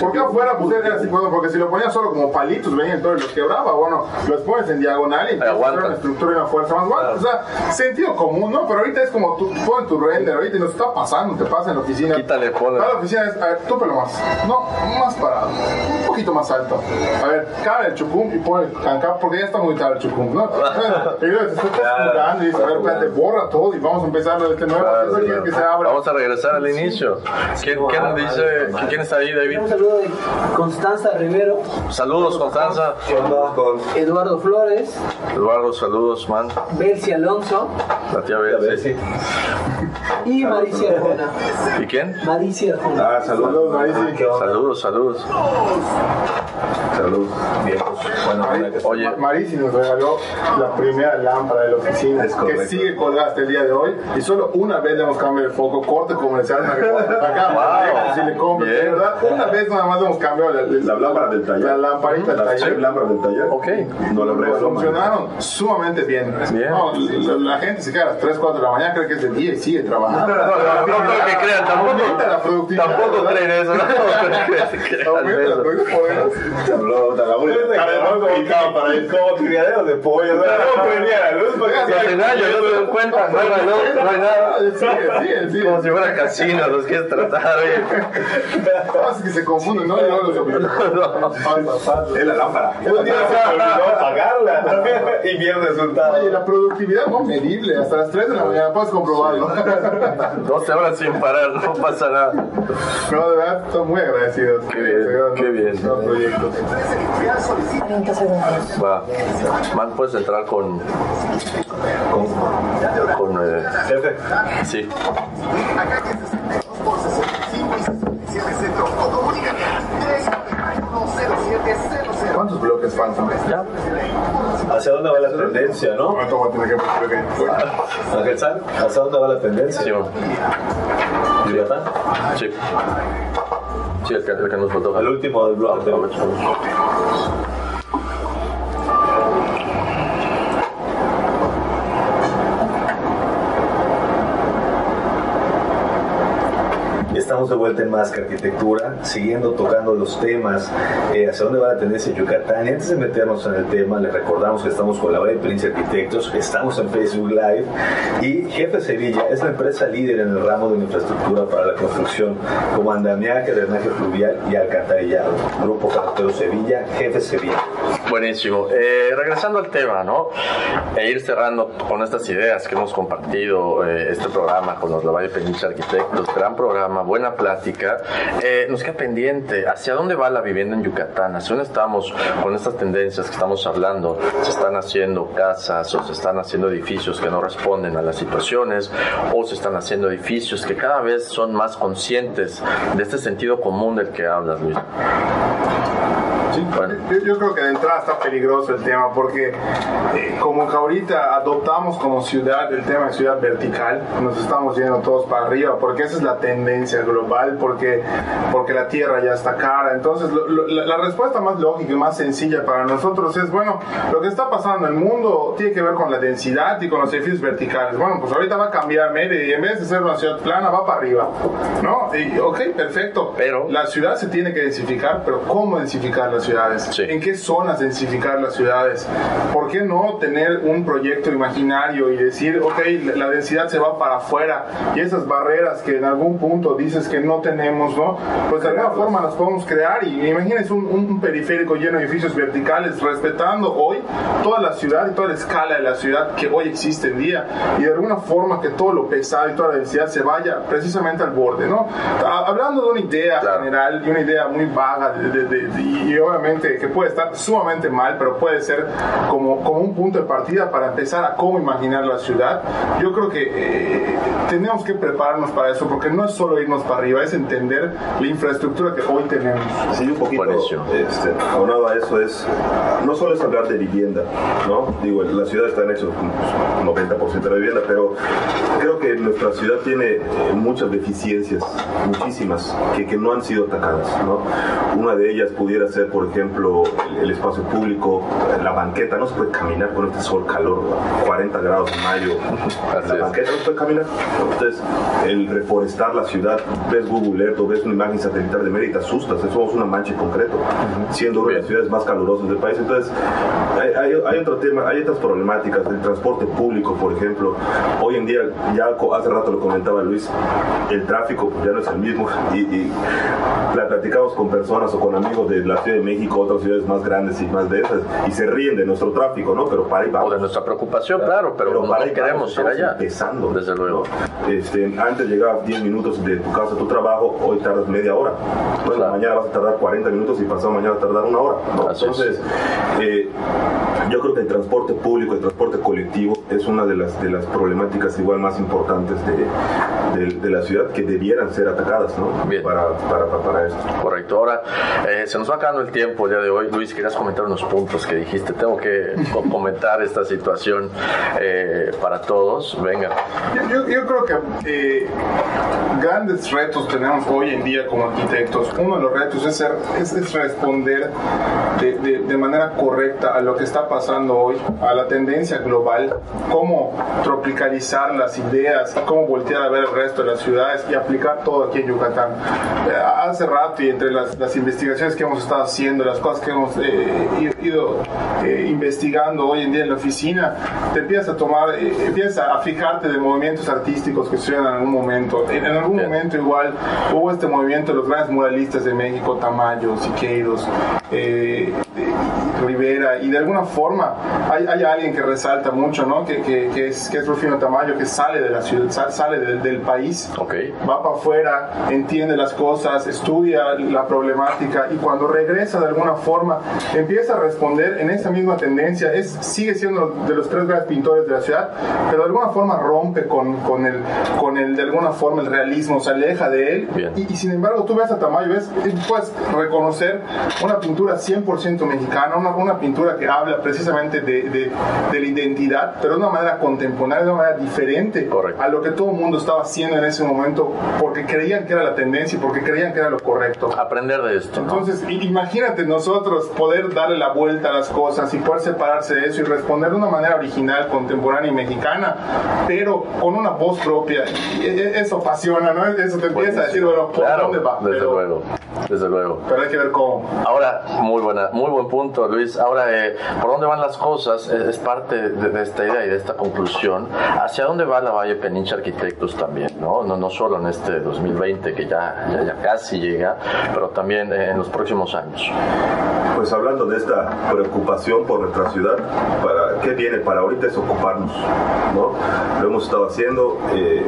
¿Por qué afuera pues era así? Bueno, porque si lo ponías solo como palitos, venían todos los quebraba. Bueno, los pones en diagonal y una estructura y una fuerza más guapa. O sea, sentido común, ¿no? Pero ahorita es como tú pones tu render ahorita y nos está pasando, te pasa en la oficina. Quítale, ponle. Para la oficina es, a ver, túpelo más. No, más parado. Un poquito más alto. A ver, cabe el chucum y pone acá porque ya está muy tarde el chucum, ¿no? y luego te estás jugando y dices, a ver, espérate, borra todo y vamos a empezar desde nuevo. Claro, claro. Que se abra. Vamos a regresar al inicio. ¿Quién, quién dice, quién está ahí, David? Un saludo de Constanza Rivero. Saludos, Constanza. Eduardo Flores. Eduardo, saludos, man. Belsi Alonso. La tía Belsi. Y Maricia Arjona. ¿Y quién? Maricia Arjona. Ah, saludos, Marici. Saludos, saludos. Saludos. Pues, bueno, Oye, Marisi nos regaló la primera lámpara de la oficina Es que sigue colgada hasta el día de hoy y solo una vez le hemos cambiado el foco, corte comercial, una que acá, Wow. si le compras, verdad, una vez nada más hemos cambiado la, La lámpara del taller. la lamparita del taller. seis lámparas del taller. Ok. No la regaló. Funcionaron sumamente bien. Bien. No, la, la gente se queda a las 3, 4 de la mañana, cree que es de día y sigue trabajando. no, no, no creo que crean, tampoco, la productividad. tampoco ¿verdad? creen eso, no creo que crean Aumenta la eso. Como criadero de pollo, ¿no? No prendía la luz porque No se engañan, no se dan cuenta, no hay reloj, no hay nada. Sigue, sigue, sigue. Como si fuera casino, los quieres tratar, oye. No, es que se confunden, ¿no? Luego los Es la lámpara. un día se me olvidó apagarla y bien resultado. La productividad no medible, hasta las 3 de la mañana puedes comprobarlo. 12 horas sin parar, no pasa nada. No, de verdad, estoy muy agradecidos. Qué bien, qué bien. Los proyectos. 30 segundos. Va. Man, puedes entrar con. con. con. eh, Jefe, sí. ¿Cuántos bloques faltan? Ya. ¿hacia dónde va la tendencia, no? ¿Cuánto voy a tener que Ángel San, ¿hacia dónde va la tendencia? Sí. Yucatán, Sí. Sí, el que, el que nos faltó. al último del bloque. De vuelta en Más que Arquitectura, siguiendo tocando los temas, eh, hacia dónde va la tendencia en Yucatán. Y antes de meternos en el tema, les recordamos que estamos con la Valle Prince Arquitectos, estamos en Facebook Live y Jefe Sevilla es la empresa líder en el ramo de infraestructura para la construcción, como andamiaje, drenaje fluvial y alcantarillado. Grupo Carretero Sevilla, Jefe Sevilla. Buenísimo. Eh, regresando al tema, ¿no? E ir cerrando con estas ideas que hemos compartido, eh, este programa con los Lavalle Peniche Arquitectos, gran programa, buena plática. Eh, nos queda pendiente, ¿hacia dónde va la vivienda en Yucatán? ¿Hacia dónde estamos con estas tendencias que estamos hablando? ¿Se están haciendo casas o se están haciendo edificios que no responden a las situaciones? ¿O se están haciendo edificios que cada vez son más conscientes de este sentido común del que hablas, Luis? Sí, yo, yo creo que de entrada está peligroso el tema porque eh, como que ahorita adoptamos como ciudad el tema de ciudad vertical, nos estamos yendo todos para arriba porque esa es la tendencia global, porque, porque la tierra ya está cara. Entonces lo- lo- la, la respuesta más lógica y más sencilla para nosotros es, bueno, lo que está pasando en el mundo tiene que ver con la densidad y con los edificios verticales. Bueno, pues ahorita va a cambiar Mérida y en vez de ser una ciudad plana va para arriba, ¿no? Y, ok, perfecto. Pero- La ciudad se tiene que densificar, pero ¿cómo densificar las ciudades? Sí. ¿En qué zonas densificar las ciudades? ¿Por qué no tener un proyecto imaginario y decir, ok, la, densidad se va para afuera y esas barreras que en algún punto dices que no tenemos, ¿no? Pues de alguna forma las podemos crear y imagínense un, un- periférico lleno de edificios verticales respetando hoy toda la ciudad y toda la escala de la ciudad que hoy existe en día y de alguna forma que todo lo pesado y toda la densidad se vaya precisamente al borde, ¿no? Ha- Hablando de una idea Claro. general y una idea muy vaga de- de- de- de- y que puede estar sumamente mal, pero puede ser como, como un punto de partida para empezar a cómo imaginar la ciudad. Yo creo que eh, tenemos que prepararnos para eso, porque no es solo irnos para arriba, es entender la infraestructura que hoy tenemos. Sí, un poquito este, aunado a eso es, no solo es hablar de vivienda, ¿no? Digo, la ciudad está en hecho pues, 90% de la vivienda, pero creo que nuestra ciudad tiene eh, muchas deficiencias, muchísimas, que, que no han sido atacadas, ¿no? Una de ellas pudiera ser, por ejemplo, el, el espacio público, la banqueta, no se puede caminar con este sol, calor, 40 grados en mayo, Así la es. banqueta no se puede caminar. Entonces, el reforestar la ciudad, ves Google Earth o ves una imagen satelital de Mérida, asustas, somos una mancha en concreto, siendo una de las ciudades más calurosas del país. Entonces, hay, hay- hay otro tema, hay otras problemáticas, el transporte público, por ejemplo. Hoy en día, ya hace rato lo comentaba Luis, el tráfico pues, ya no es el mismo y, y la platicamos con personas o con amigos de la ciudad Ciudad de México, otras ciudades más grandes y más densas, y se ríen de nuestro tráfico, ¿no? Pero para ahí vamos. O de nuestra preocupación, claro, pero, no para ahí queremos ir allá. Empezando. Desde luego. Este, antes llegabas 10 minutos de tu casa a tu trabajo, hoy tardas media hora. Bueno, mañana vas a tardar 40 minutos y pasado mañana vas a tardar una hora. Entonces, eh, yo creo que el transporte público, el transporte colectivo es una de las, de las problemáticas igual más importantes de, de, la ciudad que debieran ser atacadas ¿no? Para, para, para, esto. Correcto. Ahora, eh, se nos va acabando el tiempo el día de hoy. Luis, querías comentar unos puntos que dijiste. Tengo que comentar esta situación eh, para todos. Venga. Yo, yo creo que eh, grandes retos tenemos hoy en día como arquitectos. Uno de los retos es, ser, es, es responder de, de manera correcta a lo que está pasando hoy, a la tendencia global, cómo tropicalizar las ideas, cómo voltear a ver el resto de las ciudades y aplicar todo aquí en Yucatán. Eh, hace rato y entre las, las, investigaciones que hemos estado haciendo, las cosas que hemos eh, ido eh, investigando hoy en día en la oficina, te empiezas a tomar, empiezas a fijarte de movimientos artísticos que suceden en algún momento. En, algún momento igual hubo este movimiento de los grandes muralistas de México, Tamayo, Siqueiros, Rivera, y de alguna forma hay, hay, alguien que resalta mucho, ¿no? Que, que, que, es, que es Rufino Tamayo, que sale de la ciudad, sale del, del país, okay. va para afuera, entiende las cosas, estudia la problemática y cuando regresa de alguna forma empieza a responder en esa misma tendencia. Es, sigue siendo de los tres grandes pintores de la ciudad, pero de alguna forma rompe con, con, el, con el, de alguna forma, el realismo, se aleja de él. Y, y, sin embargo, tú ves a Tamayo, ves, puedes reconocer una pintura 100% mexicana, una, una pintura que habla precisamente de, de, de, la identidad, pero de una manera contemporánea, de una manera diferente Correcto. a lo que todo el mundo estaba haciendo en ese momento, porque creían que era la tendencia y porque creían que era lo correcto. Aprender de esto. Entonces, ¿no? imagínate nosotros poder darle la vuelta a las cosas y poder separarse de eso y responder de una manera original, contemporánea y mexicana, pero con una voz propia. Eso apasiona, ¿no? Eso te empieza a decir, bueno, ¿por claro, dónde va? Desde pero, luego, desde luego. Pero hay que ver cómo. Ahora, muy buena, muy buen punto, Luis. Ahora, eh, ¿por dónde van las cosas? Es, es parte de, de, esta idea y de esta conclusión. ¿Hacia dónde va la Valle Penincha Arquitectos también? ¿no? No, no solo en este 2020, que ya, ya, ya casi llega, pero también eh, en los próximos años. Pues hablando de esta preocupación por nuestra ciudad, para ¿qué viene para ahorita es ocuparnos? ¿no? Lo hemos estado haciendo. Eh,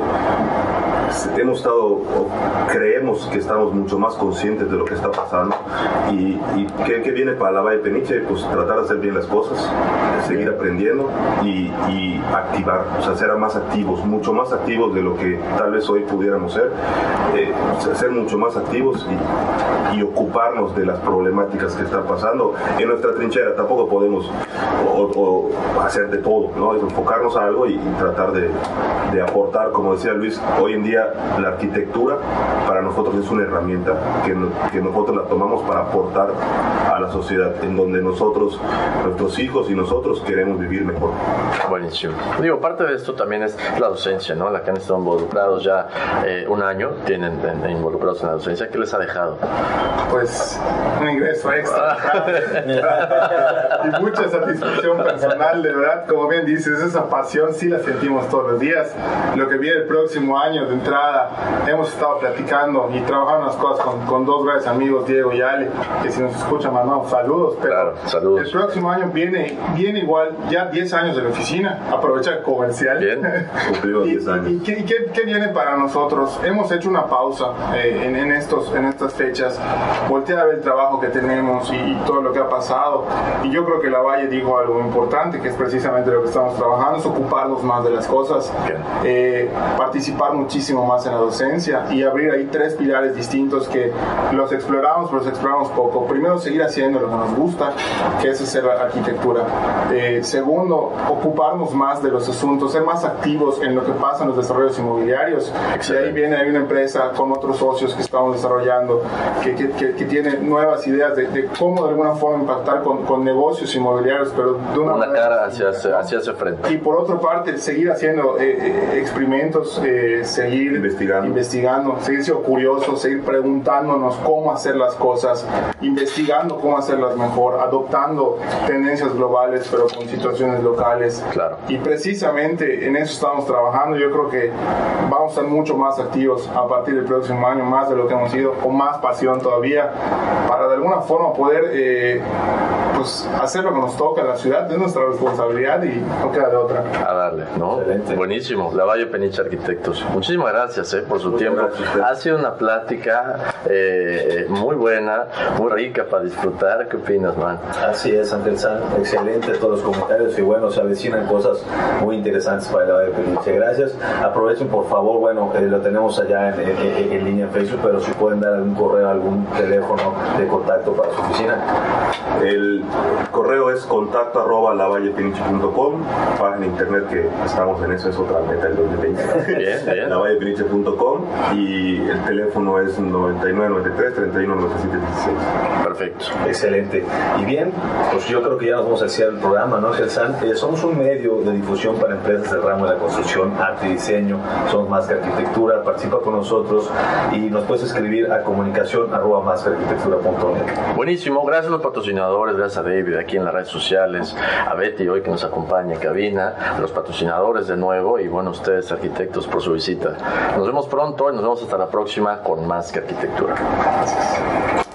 hemos estado, o creemos que estamos mucho más conscientes de lo que está pasando. ¿Y, y ¿qué, ¿qué, viene para la Valle Peniche? Pues tratar de hacer bien las cosas, seguir aprendiendo y, y, activar, o sea, ser más activos, mucho más activos de lo que tal vez hoy pudiéramos ser, eh, ser mucho más activos y, y, ocuparnos de las problemáticas que están pasando en nuestra trinchera. Tampoco podemos o, o hacer de todo, ¿no? Es enfocarnos a algo y, y tratar de, de aportar, como decía Luis, hoy en día la arquitectura para nosotros es una herramienta que, que, nosotros la tomamos para aportar a la sociedad, en donde nosotros, nuestros hijos y nosotros queremos vivir mejor. Buenísimo. Digo, parte de esto también es la docencia, ¿no? La que han estado involucrados ya eh, un año, tienen en, involucrados en la docencia. ¿Qué les ha dejado? Pues un ingreso extra y mucha satisfacción personal, de verdad. Como bien dices, esa pasión sí la sentimos todos los días. Lo que viene el próximo año de entrada, hemos estado platicando y trabajando las cosas con, con dos grandes amigos, Diego y Ale, que si nos escuchan mandamos saludos, pero claro, saludos. el próximo año viene, viene igual, ya 10 años de la oficina, aprovecha el comercial. Bien, cumplido 10 años. ¿Y, y, qué, qué, qué, viene para nosotros? Hemos hecho una pausa eh, en, en, estos, en estas fechas, voltear a ver el trabajo que tenemos y, y, todo lo que ha pasado, y yo creo que la Valle dijo algo importante, que es precisamente lo que estamos trabajando, es ocuparnos más de las cosas, eh, participar muchísimo más en la docencia y abrir ahí tres pilares distintos que los exploramos, pero los exploramos poco. Primero, seguir haciendo lo que nos gusta, que es hacer arquitectura. Eh, segundo, ocuparnos más de los asuntos, ser más activos en lo que pasa en los desarrollos inmobiliarios. Y ahí viene hay una empresa con otros socios que estamos desarrollando, que, que, que, que tiene nuevas ideas de, de, cómo de alguna forma impactar con, con negocios inmobiliarios, pero de una, una cara hacia, hacia, hacia ese frente. Y por otra parte, seguir haciendo eh, eh, experimentos, seguir investigando. investigando, seguir siendo curiosos, seguir preguntándonos cómo hacer las cosas, investigando cómo hacerlas mejor, adoptando tendencias globales pero con situaciones locales. Claro. Y precisamente en eso estamos trabajando. Yo creo que vamos a estar mucho más activos a partir del próximo año, más de lo que hemos reconocido, con más pasión todavía, para de alguna forma poder eh, pues, hacer lo que nos toca en la ciudad, es nuestra responsabilidad y no queda de otra. A darle, ¿no? Buenísimo, La Valle Peniche Arquitectos. Muchísimas gracias eh, por su tiempo. ha sido una plática eh, muy buena, muy rica para disfrutar. ¿Qué opinas, man? Así es, Ángel San. Excelente todos los comentarios y bueno, se avecinan cosas muy interesantes para la Valle Peniche. Gracias. Aprovechen, por favor, bueno, lo tenemos allá en, en línea en Facebook, pero si pueden dar algún correo, algún teléfono de contacto para su oficina. El correo es contacto arroba lavallepiniche.com, página internet que estamos en eso, es otra meta del 2020. Bien, bien. lavallepiniche.com y el teléfono es 9993 31 16. Perfecto. Excelente. Y bien, pues yo creo que ya nos vamos a hacer el programa, ¿no, Gelsan? Eh, somos un medio de difusión para empresas del ramo de la construcción, arte y diseño, somos más que arquitectura, participa con nosotros y nos puedes escribir a comunicación arroba más arquitectura.net. Buenísimo, gracias a los patrocinadores, gracias a David aquí en las redes sociales, a Betty hoy que nos acompaña en cabina, a los patrocinadores de nuevo y bueno, ustedes arquitectos por su visita. Nos vemos pronto y nos vemos hasta la próxima con más que arquitectura. Gracias.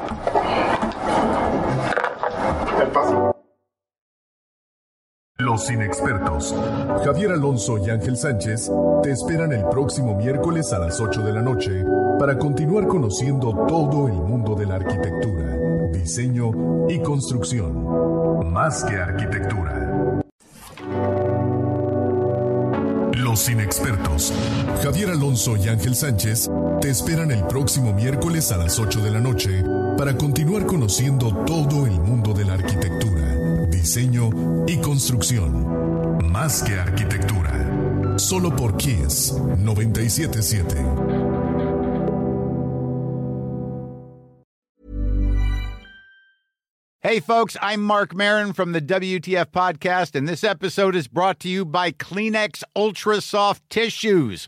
Los inexpertos, Javier Alonso y Ángel Sánchez, te esperan el próximo miércoles a las 8 de la noche para continuar conociendo todo el mundo de la arquitectura, diseño y construcción. Más que arquitectura. Los inexpertos, Javier Alonso y Ángel Sánchez, te esperan el próximo miércoles a las 8 de la noche para continuar conociendo todo el mundo de la arquitectura diseño y construcción. Más que arquitectura. Solo por Kiss 977. Hey, folks, I'm Mark Marin from the WTF Podcast, and this episode is brought to you by Kleenex Ultra Soft Tissues